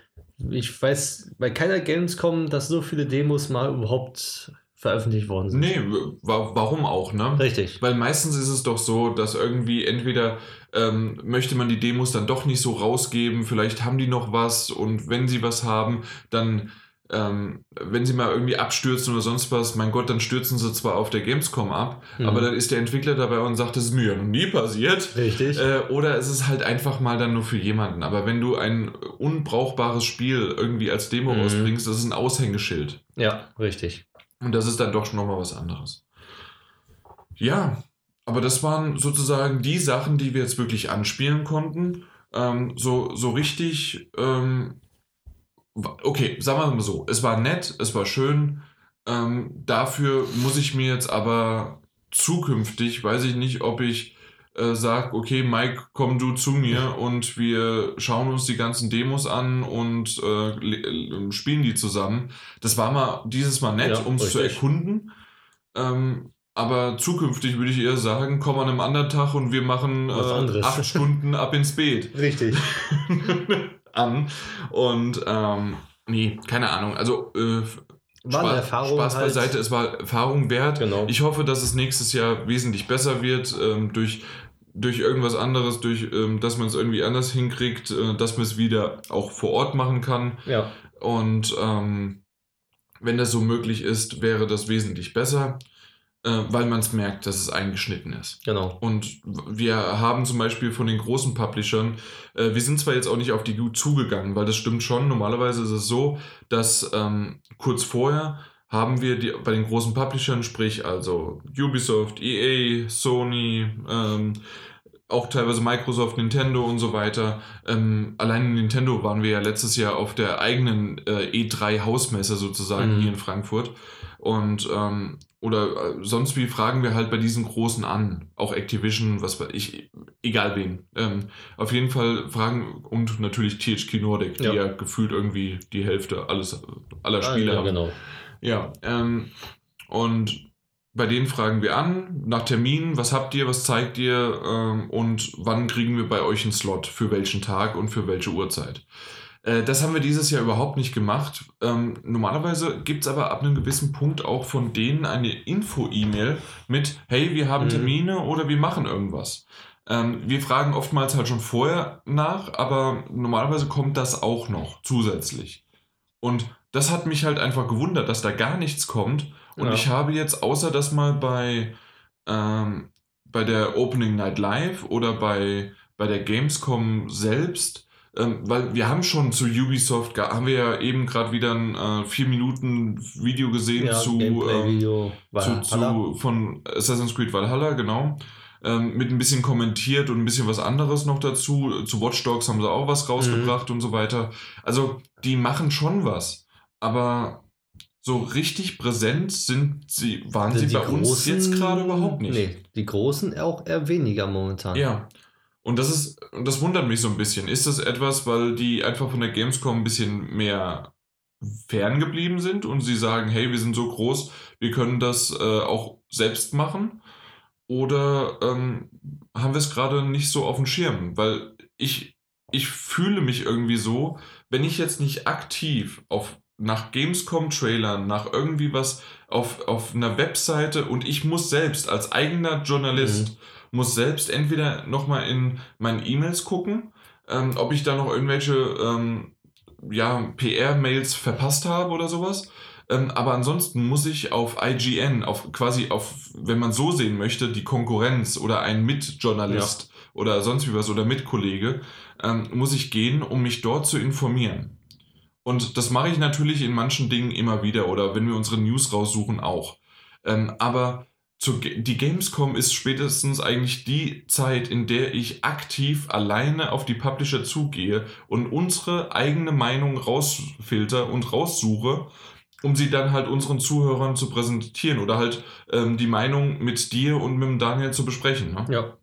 Speaker 2: ich weiß bei keiner Gamescom, dass so viele Demos mal überhaupt veröffentlicht worden sind.
Speaker 1: Nee, wa warum auch, ne?
Speaker 2: Richtig.
Speaker 1: Weil meistens ist es doch so, dass irgendwie entweder ähm, möchte man die Demos dann doch nicht so rausgeben, vielleicht haben die noch was und wenn sie was haben, dann ähm, wenn sie mal irgendwie abstürzen oder sonst was, mein Gott, dann stürzen sie zwar auf der Gamescom ab, mhm. aber dann ist der Entwickler dabei und sagt, das ist mir ja noch nie passiert.
Speaker 2: Richtig.
Speaker 1: Äh, oder es ist halt einfach mal dann nur für jemanden. Aber wenn du ein unbrauchbares Spiel irgendwie als Demo mhm. rausbringst, das ist ein Aushängeschild.
Speaker 2: Ja, richtig.
Speaker 1: Und das ist dann doch schon nochmal was anderes. Ja, aber das waren sozusagen die Sachen, die wir jetzt wirklich anspielen konnten. Ähm, so, so richtig ähm, okay, sagen wir mal so, es war nett, es war schön. Ähm, dafür muss ich mir jetzt aber zukünftig, weiß ich nicht, ob ich äh, sage, okay, Mike, komm du zu mir und wir schauen uns die ganzen Demos an und äh, äh spielen die zusammen. Das war mal dieses Mal nett, ja, um es zu erkunden. Ähm, aber zukünftig würde ich eher sagen, komm an einem anderen Tag und wir machen äh, acht Stunden ab ins Bett.
Speaker 2: Richtig.
Speaker 1: an. Und ähm, nee, keine Ahnung. Also äh,
Speaker 2: war Spaß, Erfahrung
Speaker 1: Spaß halt. beiseite, es war Erfahrung wert.
Speaker 2: Genau.
Speaker 1: Ich hoffe, dass es nächstes Jahr wesentlich besser wird, ähm, durch, durch irgendwas anderes, durch ähm, dass man es irgendwie anders hinkriegt, äh, dass man es wieder auch vor Ort machen kann.
Speaker 2: Ja.
Speaker 1: Und ähm, wenn das so möglich ist, wäre das wesentlich besser weil man es merkt, dass es eingeschnitten ist.
Speaker 2: Genau.
Speaker 1: Und wir haben zum Beispiel von den großen Publishern, äh, wir sind zwar jetzt auch nicht auf die gut zugegangen, weil das stimmt schon. Normalerweise ist es so, dass ähm, kurz vorher haben wir die, bei den großen Publishern, sprich also Ubisoft, EA, Sony, ähm, auch teilweise Microsoft, Nintendo und so weiter. Ähm, allein in Nintendo waren wir ja letztes Jahr auf der eigenen äh, E3-Hausmesse sozusagen mhm. hier in Frankfurt. Und ähm, oder äh, sonst wie fragen wir halt bei diesen Großen an, auch Activision, was weiß ich, egal wen. Ähm, auf jeden Fall fragen und natürlich THQ Nordic, die ja, ja gefühlt irgendwie die Hälfte alles, aller Spiele ah, ja, haben.
Speaker 2: Genau.
Speaker 1: Ja, ähm, und bei denen fragen wir an, nach Terminen, was habt ihr, was zeigt ihr ähm, und wann kriegen wir bei euch einen Slot, für welchen Tag und für welche Uhrzeit. Äh, das haben wir dieses Jahr überhaupt nicht gemacht. Ähm, normalerweise gibt es aber ab einem gewissen Punkt auch von denen eine Info-E-Mail mit, hey, wir haben mhm. Termine oder wir machen irgendwas. Ähm, wir fragen oftmals halt schon vorher nach, aber normalerweise kommt das auch noch zusätzlich. Und das hat mich halt einfach gewundert, dass da gar nichts kommt. Und ja. ich habe jetzt, außer dass mal bei, ähm, bei der Opening Night Live oder bei, bei der Gamescom selbst ähm, weil wir haben schon zu Ubisoft, haben wir ja eben gerade wieder ein äh, 4 Minuten Video gesehen ja, zu,
Speaker 2: -Video
Speaker 1: äh, zu, zu, von Assassin's Creed Valhalla, genau. Ähm, mit ein bisschen kommentiert und ein bisschen was anderes noch dazu. Zu Watch Dogs haben sie auch was rausgebracht mhm. und so weiter. Also die machen schon was. Aber so richtig präsent sind sie, waren sind sie bei großen, uns jetzt gerade überhaupt nicht. Nee,
Speaker 2: die Großen auch eher weniger momentan.
Speaker 1: Ja. Und das ist, das wundert mich so ein bisschen. Ist das etwas, weil die einfach von der Gamescom ein bisschen mehr ferngeblieben sind und sie sagen, hey, wir sind so groß, wir können das äh, auch selbst machen? Oder ähm, haben wir es gerade nicht so auf dem Schirm? Weil ich, ich fühle mich irgendwie so, wenn ich jetzt nicht aktiv auf nach Gamescom-Trailern, nach irgendwie was auf, auf einer Webseite und ich muss selbst als eigener Journalist mhm muss selbst entweder nochmal in meinen E-Mails gucken, ähm, ob ich da noch irgendwelche ähm, ja, PR-Mails verpasst habe oder sowas. Ähm, aber ansonsten muss ich auf IGN, auf quasi auf, wenn man so sehen möchte, die Konkurrenz oder ein Mitjournalist ja. oder sonst wie was oder Mitkollege, ähm, muss ich gehen, um mich dort zu informieren. Und das mache ich natürlich in manchen Dingen immer wieder oder wenn wir unsere News raussuchen auch. Ähm, aber die Gamescom ist spätestens eigentlich die Zeit, in der ich aktiv alleine auf die Publisher zugehe und unsere eigene Meinung rausfilter und raussuche, um sie dann halt unseren Zuhörern zu präsentieren oder halt ähm, die Meinung mit dir und mit dem Daniel zu besprechen. Ne?
Speaker 2: Ja.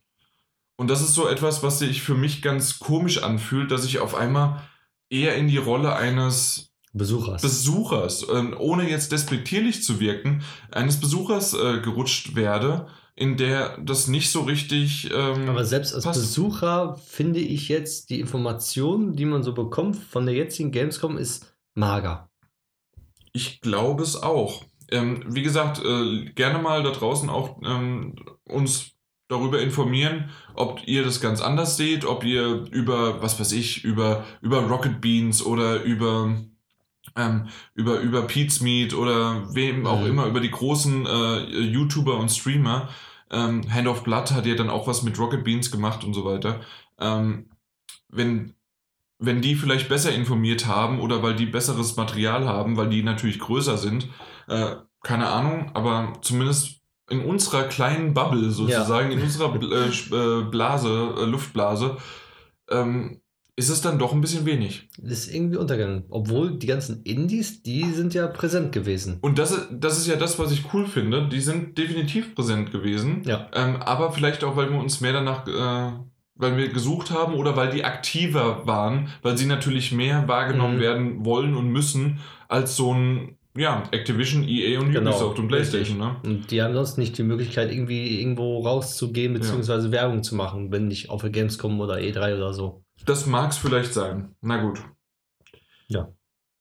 Speaker 1: Und das ist so etwas, was sich für mich ganz komisch anfühlt, dass ich auf einmal eher in die Rolle eines
Speaker 2: Besuchers.
Speaker 1: Besuchers, äh, ohne jetzt despektierlich zu wirken, eines Besuchers äh, gerutscht werde, in der das nicht so richtig. Ähm,
Speaker 2: Aber selbst als passt. Besucher finde ich jetzt die Informationen, die man so bekommt von der jetzigen Gamescom, ist mager.
Speaker 1: Ich glaube es auch. ähm, wie gesagt, äh, gerne mal da draußen auch ähm, uns darüber informieren, ob ihr das ganz anders seht, ob ihr über, was weiß ich, über, über Rocket Beans oder über, ähm, über, über Pete's Meat oder wem auch
Speaker 2: Mhm.
Speaker 1: immer, über die großen äh, YouTuber und Streamer. Ähm, Hand of Blood hat ja dann auch was mit Rocket Beans gemacht und so weiter. Ähm, wenn, wenn die vielleicht besser informiert haben oder weil die besseres Material haben, weil die natürlich größer sind, äh, keine Ahnung, aber zumindest in unserer kleinen Bubble sozusagen, in unserer äh, äh, Blase, äh, Luftblase, ähm, ist es dann doch ein bisschen wenig.
Speaker 2: Ist irgendwie untergegangen. Obwohl die ganzen Indies, die sind ja präsent gewesen.
Speaker 1: Und das, ist- das ist ja das, was ich cool finde. Die sind definitiv präsent gewesen.
Speaker 2: Ja.
Speaker 1: Ähm, aber vielleicht auch, weil wir uns mehr danach, äh, weil wir gesucht haben oder weil die aktiver waren, weil sie natürlich mehr wahrgenommen
Speaker 2: Mhm.
Speaker 1: werden wollen und müssen als so ein, ja, Activision, EA und
Speaker 2: Genau,
Speaker 1: Ubisoft und PlayStation. Ne?
Speaker 2: Und die haben sonst nicht die Möglichkeit, irgendwie irgendwo rauszugehen, beziehungsweise Werbung zu machen, wenn nicht auf der Gamescom oder E3 oder so.
Speaker 1: Das mag es vielleicht sein. Na gut.
Speaker 2: Ja.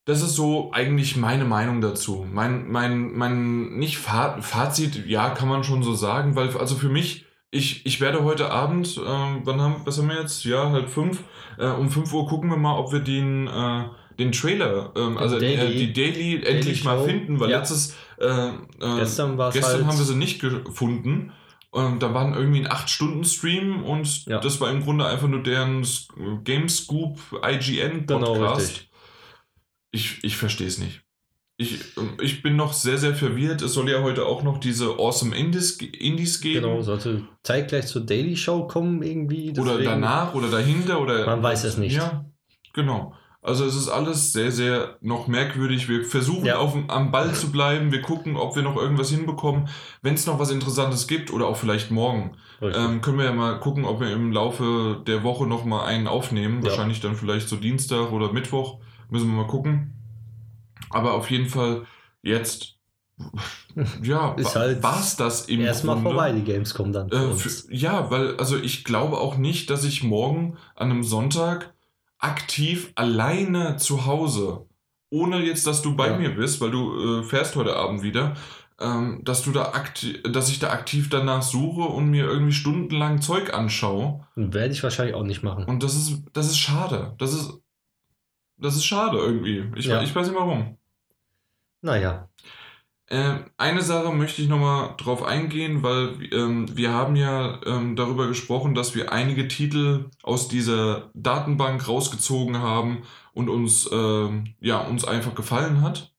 Speaker 1: Das ist so eigentlich meine Meinung dazu. Mein, mein, mein, nicht Fa Fazit, ja, kann man schon so sagen, weil, also für mich, ich, ich werde heute Abend, ähm, wann haben, was haben wir jetzt? Ja, halb fünf. Äh, um fünf Uhr gucken wir mal, ob wir den, äh, den Trailer, ähm, also
Speaker 2: Daily.
Speaker 1: äh, die Daily, endlich mal
Speaker 2: Show.
Speaker 1: finden, weil
Speaker 2: Ja.
Speaker 1: letztes, äh, äh,
Speaker 2: Gestern
Speaker 1: Gestern
Speaker 2: halt.
Speaker 1: haben wir sie nicht gefunden. Ähm, da waren irgendwie ein 8-Stunden-Stream und
Speaker 2: Ja.
Speaker 1: das war im Grunde einfach nur deren Gamescoop IGN
Speaker 2: Genau, richtig.
Speaker 1: ich ich verstehe es nicht. Ich, ähm, ich bin noch sehr, sehr verwirrt. Es soll ja heute auch noch diese Awesome Indies, Indies geben.
Speaker 2: Genau, sollte zeitgleich zur Daily Show kommen, irgendwie.
Speaker 1: oder
Speaker 2: deswegen-
Speaker 1: danach oder dahinter oder.
Speaker 2: Man weiß es nicht.
Speaker 1: Ja, genau. Also es ist alles sehr, sehr noch merkwürdig. Wir versuchen
Speaker 2: Ja.
Speaker 1: auf, am Ball zu bleiben. Wir gucken, ob wir noch irgendwas hinbekommen. Wenn es noch was Interessantes gibt oder auch vielleicht morgen, ähm, können wir ja mal gucken, ob wir im Laufe der Woche noch mal einen aufnehmen.
Speaker 2: Ja.
Speaker 1: Wahrscheinlich dann vielleicht so Dienstag oder Mittwoch. Müssen wir mal gucken. Aber auf jeden Fall jetzt, ja,
Speaker 2: Ist halt
Speaker 1: war's das im
Speaker 2: Erstmal vorbei, die Gamescom dann.
Speaker 1: Äh, für, ja, weil, also ich glaube auch nicht, dass ich morgen an einem Sonntag aktiv alleine zu Hause, ohne jetzt, dass du bei
Speaker 2: Ja.
Speaker 1: mir bist, weil du äh, fährst heute Abend wieder, ähm, dass du da aktiv, dass ich da aktiv danach suche und mir irgendwie stundenlang Zeug anschaue.
Speaker 2: Werde ich wahrscheinlich auch nicht machen.
Speaker 1: Und das ist, das ist schade. Das ist, das ist schade irgendwie. Ich,
Speaker 2: Ja.
Speaker 1: ich weiß nicht warum.
Speaker 2: Naja.
Speaker 1: Äh, eine Sache möchte ich nochmal drauf eingehen, weil ähm, wir haben ja ähm, darüber gesprochen, dass wir einige Titel aus dieser Datenbank rausgezogen haben und uns, ähm, ja, uns einfach gefallen hat.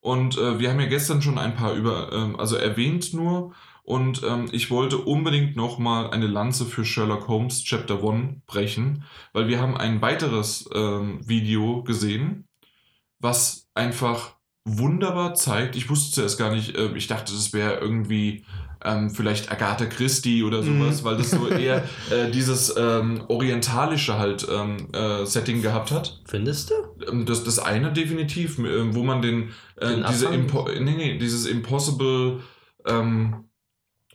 Speaker 1: Und äh, wir haben ja gestern schon ein paar über, ähm, also erwähnt nur. Und ähm, ich wollte unbedingt nochmal eine Lanze für Sherlock Holmes Chapter 1 brechen, weil wir haben ein weiteres ähm, Video gesehen, was einfach wunderbar zeigt. Ich wusste zuerst gar nicht, äh, ich dachte, das wäre irgendwie ähm, vielleicht Agatha Christie oder sowas,
Speaker 2: Mhm.
Speaker 1: weil das so eher äh, dieses ähm, orientalische halt ähm, äh, Setting gehabt hat.
Speaker 2: Findest du?
Speaker 1: Ähm, Das, das eine definitiv, ähm, wo man den, äh,
Speaker 2: Den
Speaker 1: diese? Impo nee, nee, dieses Impossible ähm,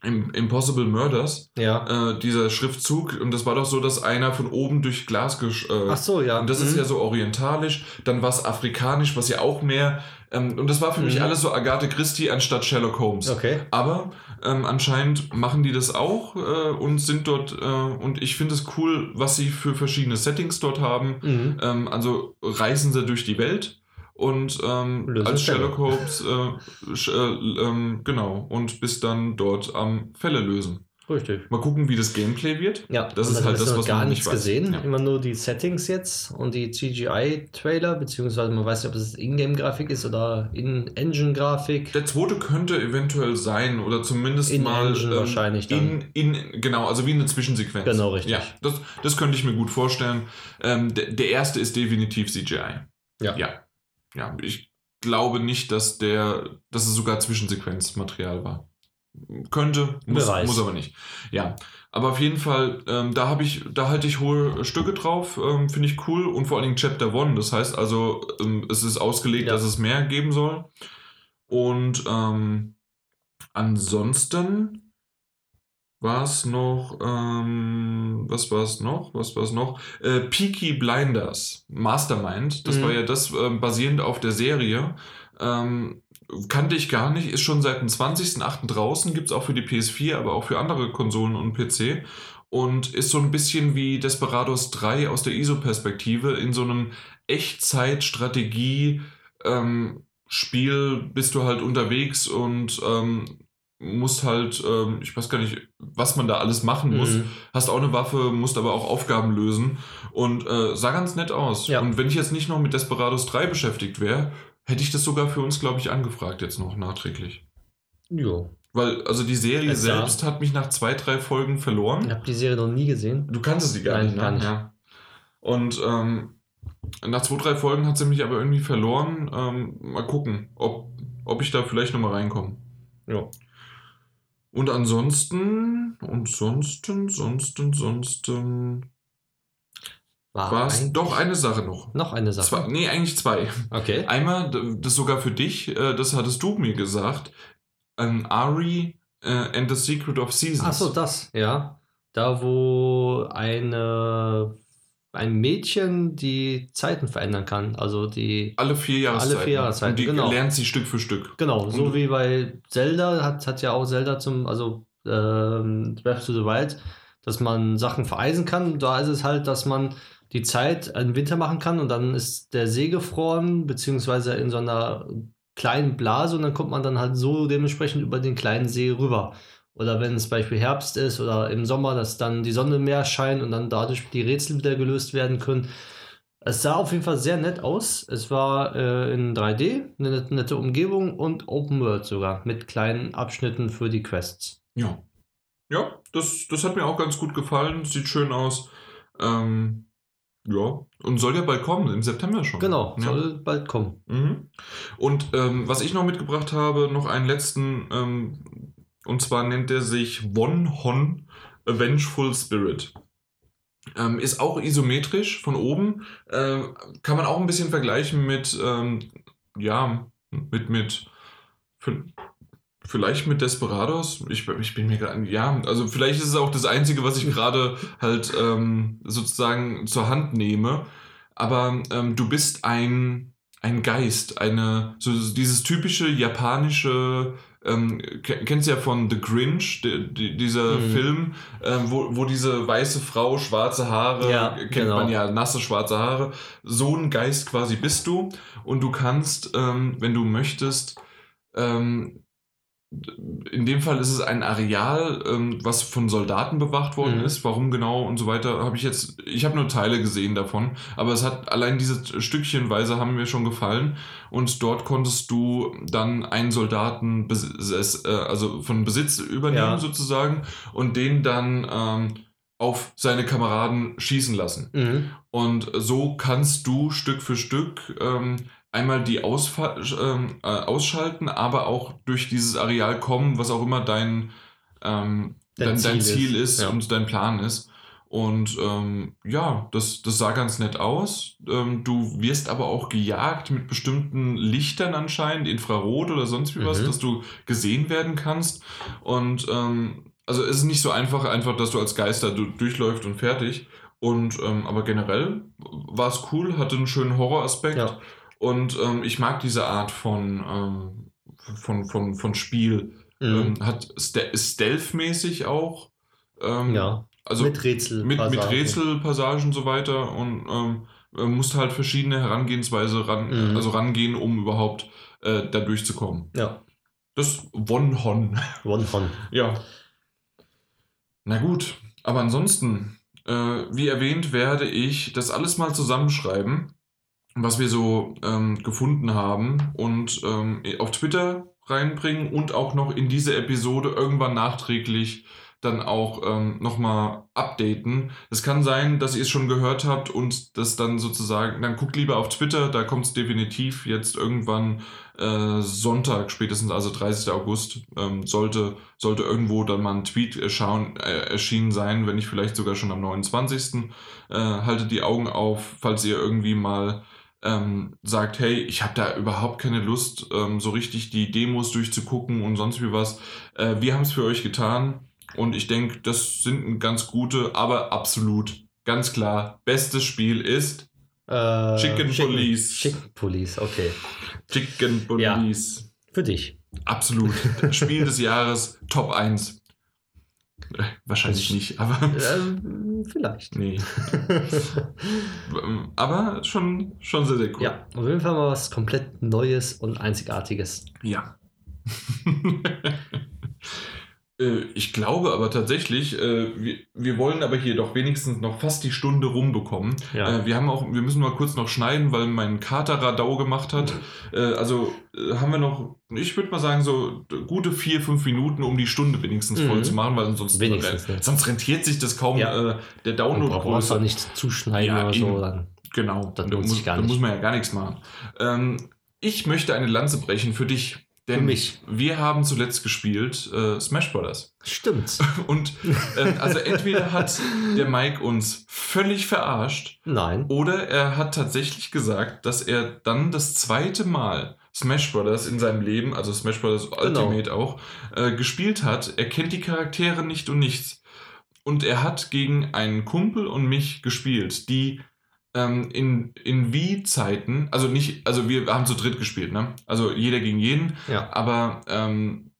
Speaker 1: Impossible Murders,
Speaker 2: Ja.
Speaker 1: äh, dieser Schriftzug, und das war doch so, dass einer von oben durch Glas gesch äh,
Speaker 2: Ach so, ja.
Speaker 1: und das ist
Speaker 2: Mhm.
Speaker 1: ja so orientalisch, dann war es afrikanisch, was ja auch mehr. Ähm, und das war für mich
Speaker 2: Mhm.
Speaker 1: alles so Agathe Christie anstatt Sherlock Holmes.
Speaker 2: Okay.
Speaker 1: Aber ähm, anscheinend machen die das auch äh, und sind dort, äh, und ich finde es cool, was sie für verschiedene Settings dort haben.
Speaker 2: Mhm.
Speaker 1: Ähm, also reisen sie durch die Welt und ähm, als. Sherlock Holmes, äh, äh, ähm, genau, und bis dann dort am Fälle lösen.
Speaker 2: Richtig.
Speaker 1: Mal gucken, wie das Gameplay wird.
Speaker 2: Ja,
Speaker 1: Das ist halt das, was
Speaker 2: gar
Speaker 1: man
Speaker 2: nichts
Speaker 1: nicht weiß.
Speaker 2: gesehen.
Speaker 1: Ja.
Speaker 2: Immer nur die Settings jetzt und die CGI-Trailer, beziehungsweise man weiß nicht, ob es Ingame-Grafik ist oder In-Engine-Grafik.
Speaker 1: Der zweite könnte eventuell sein oder zumindest
Speaker 2: In
Speaker 1: mal ähm,
Speaker 2: Engine wahrscheinlich dann.
Speaker 1: In, in, genau, also wie eine Zwischensequenz.
Speaker 2: Genau, richtig.
Speaker 1: Ja, das, das könnte ich mir gut vorstellen. Ähm, der, der erste ist definitiv CGI.
Speaker 2: Ja.
Speaker 1: Ja. Ja, ich glaube nicht, dass der, dass es sogar Zwischensequenzmaterial war. Könnte, muss, muss aber nicht. Ja, aber auf jeden Fall, ähm, da habe ich, da halte ich hohe Stücke drauf, ähm, finde ich cool und vor allen Dingen Chapter One. Das heißt also, ähm, es ist ausgelegt,
Speaker 2: Ja.
Speaker 1: dass es mehr geben soll. Und ähm, ansonsten war es noch, ähm, was war es noch? Was war es noch? Äh, Peaky Blinders, Mastermind. Das
Speaker 2: Mhm.
Speaker 1: war ja das ähm, basierend auf der Serie. Ähm, kannte ich gar nicht, ist schon seit dem 20.08. draußen, gibt es auch für die PS4, aber auch für andere Konsolen und PC. Und ist so ein bisschen wie Desperados 3 aus der ISO-Perspektive in so einem Echtzeit-Strategie- ähm, Spiel bist du halt unterwegs und ähm, musst halt, ähm, ich weiß gar nicht, was man da alles machen muss. Mhm. Hast auch eine Waffe, musst aber auch Aufgaben lösen und äh, sah ganz nett aus. Ja. Und wenn ich jetzt nicht noch mit Desperados 3 beschäftigt wäre, hätte ich das sogar für uns, glaube ich, angefragt jetzt noch nachträglich.
Speaker 2: Jo.
Speaker 1: Weil, also die Serie es selbst hat mich nach zwei, drei Folgen verloren.
Speaker 2: Ich habe die Serie noch nie gesehen.
Speaker 1: Du kannst sie gar Nein, nicht, ne? Gar nicht. Ja. Und ähm, nach zwei, drei Folgen hat sie mich aber irgendwie verloren. Ähm, mal gucken, ob, ob ich da vielleicht nochmal reinkomme. Ja. Und ansonsten, ansonsten, sonsten, sonsten. War es doch eine Sache noch.
Speaker 2: Noch eine Sache?
Speaker 1: Zwei, nee, eigentlich zwei.
Speaker 2: Okay.
Speaker 1: Einmal, das sogar für dich, äh, das hattest du mir gesagt, an Ari uh, and the Secret of Seasons.
Speaker 2: Achso, das, ja. Da, wo eine ein Mädchen die Zeiten verändern kann. Also die.
Speaker 1: Alle vier Jahreszeiten.
Speaker 2: Alle vier Jahreszeiten. Und
Speaker 1: die
Speaker 2: genau.
Speaker 1: lernt sie Stück für Stück.
Speaker 2: Genau, so und wie bei Zelda hat, hat ja auch Zelda zum, also ähm, Breath of the Wild, dass man Sachen vereisen kann. Da ist es halt, dass man die Zeit im Winter machen kann und dann ist der See gefroren, beziehungsweise in so einer kleinen Blase und dann kommt man dann halt so dementsprechend über den kleinen See rüber. Oder wenn es Beispiel Herbst ist oder im Sommer, dass dann die Sonne mehr scheint und dann dadurch die Rätsel wieder gelöst werden können. Es sah auf jeden Fall sehr nett aus. Es war äh, in 3D, eine nette, nette Umgebung und Open World sogar, mit kleinen Abschnitten für die Quests.
Speaker 1: Ja. Ja, das, das hat mir auch ganz gut gefallen. Sieht schön aus. Ähm, ja, und soll ja bald kommen, im September schon.
Speaker 2: Genau,
Speaker 1: ja.
Speaker 2: soll bald kommen.
Speaker 1: Mhm. Und ähm, was ich noch mitgebracht habe, noch einen letzten ähm, und zwar nennt er sich Won Hon Vengeful Spirit. Ähm, ist auch isometrisch von oben. Äh, kann man auch ein bisschen vergleichen mit, ähm, ja, mit, mit, vielleicht mit Desperados. Ich, ich bin mir gerade, ja, also vielleicht ist es auch das Einzige, was ich gerade halt ähm, sozusagen zur Hand nehme. Aber ähm, du bist ein, ein Geist, eine, so dieses typische japanische ähm, kennst ja von The Grinch, die, die, dieser mhm. Film, äh, wo, wo diese weiße Frau schwarze Haare, ja, kennt genau. man ja, nasse schwarze Haare. So ein Geist quasi bist du und du kannst, ähm, wenn du möchtest, ähm, in dem Fall ist es ein Areal, ähm, was von Soldaten bewacht worden mhm. ist. Warum genau und so weiter, habe ich jetzt, ich habe nur Teile gesehen davon, aber es hat allein diese Stückchenweise haben mir schon gefallen und dort konntest du dann einen Soldaten äh, also von Besitz übernehmen ja. sozusagen und den dann ähm, auf seine Kameraden schießen lassen. Mhm. Und so kannst du Stück für Stück ähm, einmal die Ausfa ähm, äh, ausschalten, aber auch durch dieses Areal kommen, was auch immer dein, ähm, dein, Ziel, dein Ziel, ist, ist ja. und dein Plan ist. Und ähm, ja, das, das sah ganz nett aus. Ähm, du wirst aber auch gejagt mit bestimmten Lichtern anscheinend, Infrarot oder sonst wie was, mhm. dass du gesehen werden kannst. Und ähm, also es ist nicht so einfach, einfach, dass du als Geister durchläufst und fertig. Und ähm, aber generell war es cool, hatte einen schönen Horroraspekt. Ja. Und ähm, ich mag diese Art von, ähm, von, von, von Spiel. Mhm. Ähm, hat Stealth-mäßig auch. Ähm,
Speaker 2: ja.
Speaker 1: Also mit Rätsel. Mit, mit Rätselpassagen und so weiter. Und ähm, musst halt verschiedene Herangehensweise ran, mhm. also rangehen, um überhaupt äh, da durchzukommen.
Speaker 2: Ja.
Speaker 1: Das Won-Hon.
Speaker 2: Won-Hon.
Speaker 1: ja. Na gut, aber ansonsten, äh, wie erwähnt, werde ich das alles mal zusammenschreiben was wir so ähm, gefunden haben und ähm, auf Twitter reinbringen und auch noch in diese Episode irgendwann nachträglich dann auch ähm, nochmal updaten. Es kann sein, dass ihr es schon gehört habt und das dann sozusagen, dann guckt lieber auf Twitter, da kommt es definitiv jetzt irgendwann äh, Sonntag, spätestens also 30. August, ähm, sollte, sollte irgendwo dann mal ein Tweet erschauen, äh, erschienen sein, wenn nicht vielleicht sogar schon am 29. Äh, haltet die Augen auf, falls ihr irgendwie mal ähm, sagt, hey, ich habe da überhaupt keine Lust, ähm, so richtig die Demos durchzugucken und sonst wie was. Äh, wir haben es für euch getan und ich denke, das sind ganz gute, aber absolut, ganz klar, bestes Spiel ist
Speaker 2: äh,
Speaker 1: Chicken, Chicken, Police.
Speaker 2: Chicken Police, okay.
Speaker 1: Chicken Police.
Speaker 2: Für dich.
Speaker 1: Absolut. Spiel des Jahres, Top 1. Wahrscheinlich nicht, aber.
Speaker 2: Ähm, vielleicht.
Speaker 1: Nee. aber schon, schon sehr, sehr cool.
Speaker 2: Ja, auf jeden Fall mal was komplett Neues und Einzigartiges.
Speaker 1: Ja. Äh, ich glaube aber tatsächlich, äh, wir, wir wollen aber hier doch wenigstens noch fast die Stunde rumbekommen.
Speaker 2: Ja.
Speaker 1: Äh, wir haben auch, wir müssen mal kurz noch schneiden, weil mein Kater Radau gemacht hat. Also haben wir noch, ich würde mal sagen, so gute vier, fünf Minuten, um die Stunde wenigstens voll
Speaker 2: Mhm.
Speaker 1: zu machen, weil sonst,
Speaker 2: Wenigstens, ja.
Speaker 1: sonst rentiert sich das kaum,
Speaker 2: Ja.
Speaker 1: äh, der
Speaker 2: brauchst
Speaker 1: Download-Größe.
Speaker 2: auch nicht zuschneiden
Speaker 1: Ja,
Speaker 2: oder so. Dann.
Speaker 1: Genau, da muss, muss man ja gar nichts machen. Ähm, ich möchte eine Lanze brechen für dich. Denn
Speaker 2: Für mich.
Speaker 1: wir haben zuletzt gespielt äh, Smash Brothers.
Speaker 2: Stimmt.
Speaker 1: Und ähm, also entweder hat der Mike uns völlig verarscht
Speaker 2: Nein.
Speaker 1: oder er hat tatsächlich gesagt, dass er dann das zweite Mal Smash Brothers in seinem Leben, also Smash Brothers
Speaker 2: Genau.
Speaker 1: Ultimate auch, äh, gespielt hat. Er kennt die Charaktere nicht und nichts. Und er hat gegen einen Kumpel und mich gespielt, die ähm, in, in Wii-Zeiten, also nicht, also wir haben zu dritt gespielt, ne? Also jeder gegen jeden,
Speaker 2: Ja.
Speaker 1: aber ähm,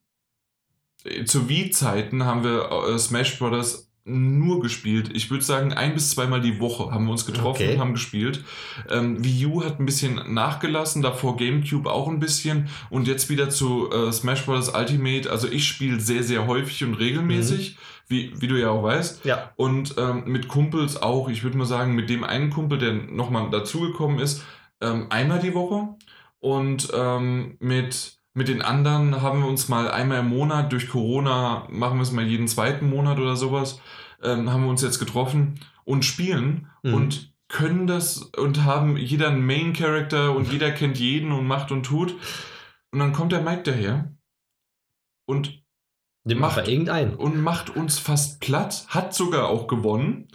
Speaker 1: zu Wii-Zeiten haben wir äh, Smash Brothers nur gespielt. Ich würde sagen, ein bis zweimal die Woche haben wir uns getroffen
Speaker 2: Okay.
Speaker 1: und haben gespielt. Ähm, Wii U hat ein bisschen nachgelassen, davor GameCube auch ein bisschen und jetzt wieder zu äh, Smash Bros. Ultimate. Also ich spiele sehr, sehr häufig und regelmäßig, wie, wie du ja auch weißt.
Speaker 2: Ja.
Speaker 1: Und ähm, mit Kumpels auch. Ich würde mal sagen, mit dem einen Kumpel, der nochmal dazugekommen ist, ähm, einmal die Woche. Und ähm, mit, mit den anderen haben wir uns mal einmal im Monat, durch Corona machen wir es mal jeden zweiten Monat oder sowas, ähm, haben wir uns jetzt getroffen und spielen
Speaker 2: Mhm.
Speaker 1: und können das und haben jeder einen Main Character und jeder kennt jeden und macht und tut. Und dann kommt der Mike daher und
Speaker 2: Nimm
Speaker 1: Macht-
Speaker 2: irgendeinen.
Speaker 1: und macht uns fast platt, hat sogar auch gewonnen.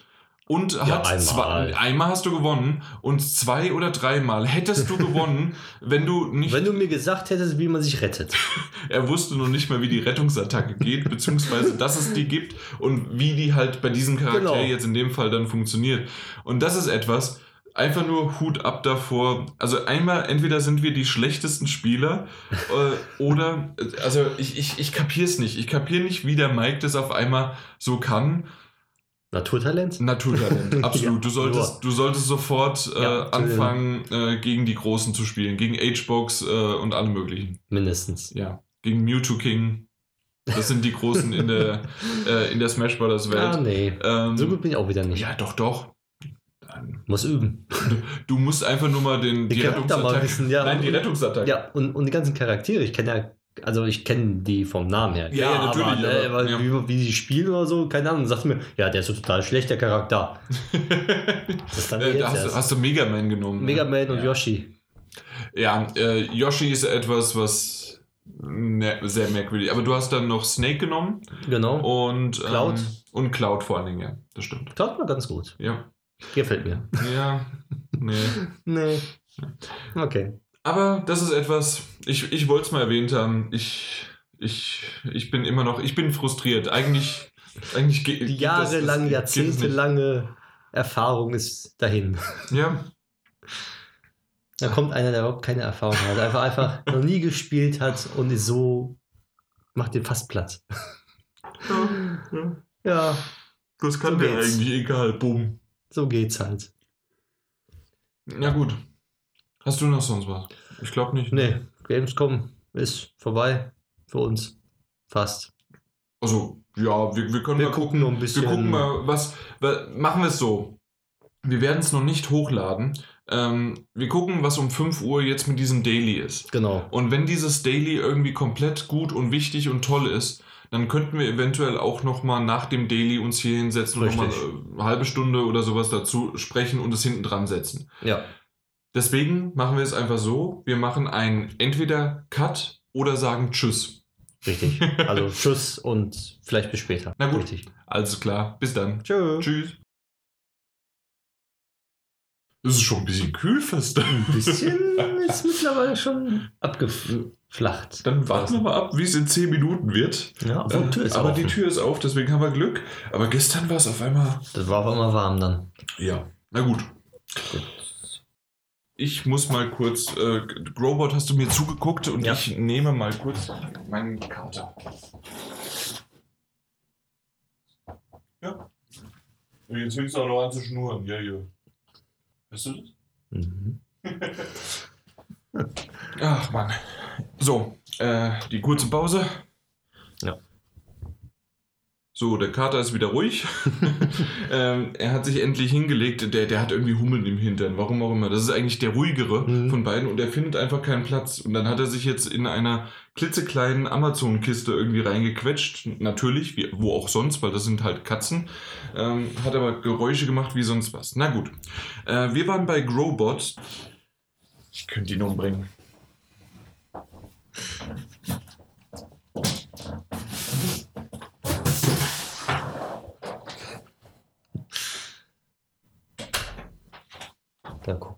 Speaker 1: Und
Speaker 2: Ja,
Speaker 1: hat
Speaker 2: einmal.
Speaker 1: zwei, einmal hast du gewonnen und zwei oder dreimal hättest du gewonnen, wenn du nicht.
Speaker 2: Wenn du mir gesagt hättest, wie man sich rettet.
Speaker 1: er wusste noch nicht mal, wie die Rettungsattacke geht, beziehungsweise dass es die gibt und wie die halt bei diesem Charakter
Speaker 2: Genau.
Speaker 1: jetzt in dem Fall dann funktioniert. Und das ist etwas, einfach nur Hut ab davor. Also einmal, entweder sind wir die schlechtesten Spieler äh, oder, also ich, ich, ich kapier's nicht. Ich kapier nicht, wie der Mike das auf einmal so kann.
Speaker 2: Naturtalent?
Speaker 1: Naturtalent, absolut.
Speaker 2: Ja,
Speaker 1: du, solltest, du solltest sofort äh,
Speaker 2: Ja,
Speaker 1: anfangen, äh, gegen die Großen zu spielen. Gegen H-Box äh, und alle möglichen.
Speaker 2: Mindestens.
Speaker 1: Ja. Gegen Mewtwo King. Das sind die Großen in der, äh, in der Smash Brothers Welt.
Speaker 2: Ah, nee.
Speaker 1: ähm,
Speaker 2: So gut bin ich auch wieder nicht.
Speaker 1: Ja, doch, doch.
Speaker 2: Muss üben.
Speaker 1: Du musst einfach nur mal den,
Speaker 2: Die
Speaker 1: die Rettungsattacke.
Speaker 2: ja.
Speaker 1: Nein, die Rettungsattacke.
Speaker 2: Ja, und, und die ganzen Charaktere, ich kenne ja, also ich kenne die vom Namen her.
Speaker 1: Ja, ja, natürlich,
Speaker 2: Aber, ne,
Speaker 1: aber- ja.
Speaker 2: wie, wie die spielen oder so, keine Ahnung, sagt mir, ja, der ist so total schlechter Charakter.
Speaker 1: Äh, hast, du- hast du Mega Man genommen.
Speaker 2: Mega
Speaker 1: ne?
Speaker 2: Man und
Speaker 1: ja.
Speaker 2: Yoshi.
Speaker 1: Ja, äh, Yoshi ist etwas, was ne, sehr merkwürdig. Aber du hast dann noch Snake genommen
Speaker 2: Genau.
Speaker 1: und
Speaker 2: Cloud.
Speaker 1: Ähm, und Cloud vor allen Dingen, ja. Das stimmt.
Speaker 2: Tat war ganz gut.
Speaker 1: Ja.
Speaker 2: Gefällt mir.
Speaker 1: Ja. Nee.
Speaker 2: Nee. Okay.
Speaker 1: Aber das ist etwas, ich, ich wollte es mal erwähnt haben. Ich, ich, ich bin immer noch, ich bin frustriert. Eigentlich, eigentlich ge-
Speaker 2: Die
Speaker 1: gibt das- das-
Speaker 2: jahrzehntelange Erfahrung ist dahin.
Speaker 1: Ja,
Speaker 2: Da kommt einer, der überhaupt keine Erfahrung hat, einfach, einfach noch nie gespielt hat und ist so, macht den fast platt.
Speaker 1: ja, ja.
Speaker 2: Ja,
Speaker 1: Das kann
Speaker 2: So
Speaker 1: der
Speaker 2: geht's.
Speaker 1: eigentlich, egal, bumm.
Speaker 2: so geht's halt.
Speaker 1: Ja, gut. Hast du noch sonst was? Ich glaube nicht.
Speaker 2: Nee, Gamescom ist vorbei für uns. Fast.
Speaker 1: Also, ja, wir, wir können
Speaker 2: Wir
Speaker 1: mal
Speaker 2: gucken noch ein bisschen.
Speaker 1: Wir gucken mal, was. wa- Machen wir es so. Wir werden es noch nicht hochladen. Ähm, wir gucken, was um 5 Uhr jetzt mit diesem Daily ist.
Speaker 2: Genau.
Speaker 1: Und wenn dieses Daily irgendwie komplett gut und wichtig und toll ist, dann könnten wir eventuell auch nochmal nach dem Daily uns hier hinsetzen und nochmal eine halbe Stunde oder sowas dazu sprechen und es hinten dran setzen.
Speaker 2: Ja.
Speaker 1: Deswegen machen wir es einfach so: Wir machen ein entweder Cut oder sagen Tschüss.
Speaker 2: Richtig. Also Tschüss und vielleicht bis später.
Speaker 1: Na gut.
Speaker 2: Richtig.
Speaker 1: Alles klar, bis dann.
Speaker 2: Tschö.
Speaker 1: Tschüss. Es ist schon ein bisschen kühl fast.
Speaker 2: Ein bisschen ist mittlerweile schon abgeflacht.
Speaker 1: Dann warten wir mal ab, wie es in 10 Minuten wird.
Speaker 2: Ja, aber die Tür ist
Speaker 1: aber die Tür ist auf, deswegen haben wir Glück. Aber gestern war es auf einmal.
Speaker 2: Das war auf einmal warm dann.
Speaker 1: Ja. Na gut. Ich muss mal kurz. Äh, Growbot hast du mir zugeguckt und
Speaker 2: Ja.
Speaker 1: ich nehme mal kurz meine Karte. Ja. Jetzt fängst du auch noch an zu schnurren. Ja, ja. Hörst du das?
Speaker 2: Mhm.
Speaker 1: Ach Mann. So, äh, die kurze Pause. So, der Kater ist wieder ruhig. ähm, er hat sich endlich hingelegt. Der, der hat irgendwie Hummeln im Hintern. Warum auch immer. Das ist eigentlich der ruhigere
Speaker 2: Mhm.
Speaker 1: von beiden und er findet einfach keinen Platz. Und dann hat er sich jetzt in einer klitzekleinen Amazon-Kiste irgendwie reingequetscht. Natürlich, wie, wo auch sonst, weil das sind halt Katzen. Ähm, hat aber Geräusche gemacht wie sonst was. Na gut. Äh, wir waren bei Growbot. Ich könnte ihn umbringen.
Speaker 2: Da guckt er.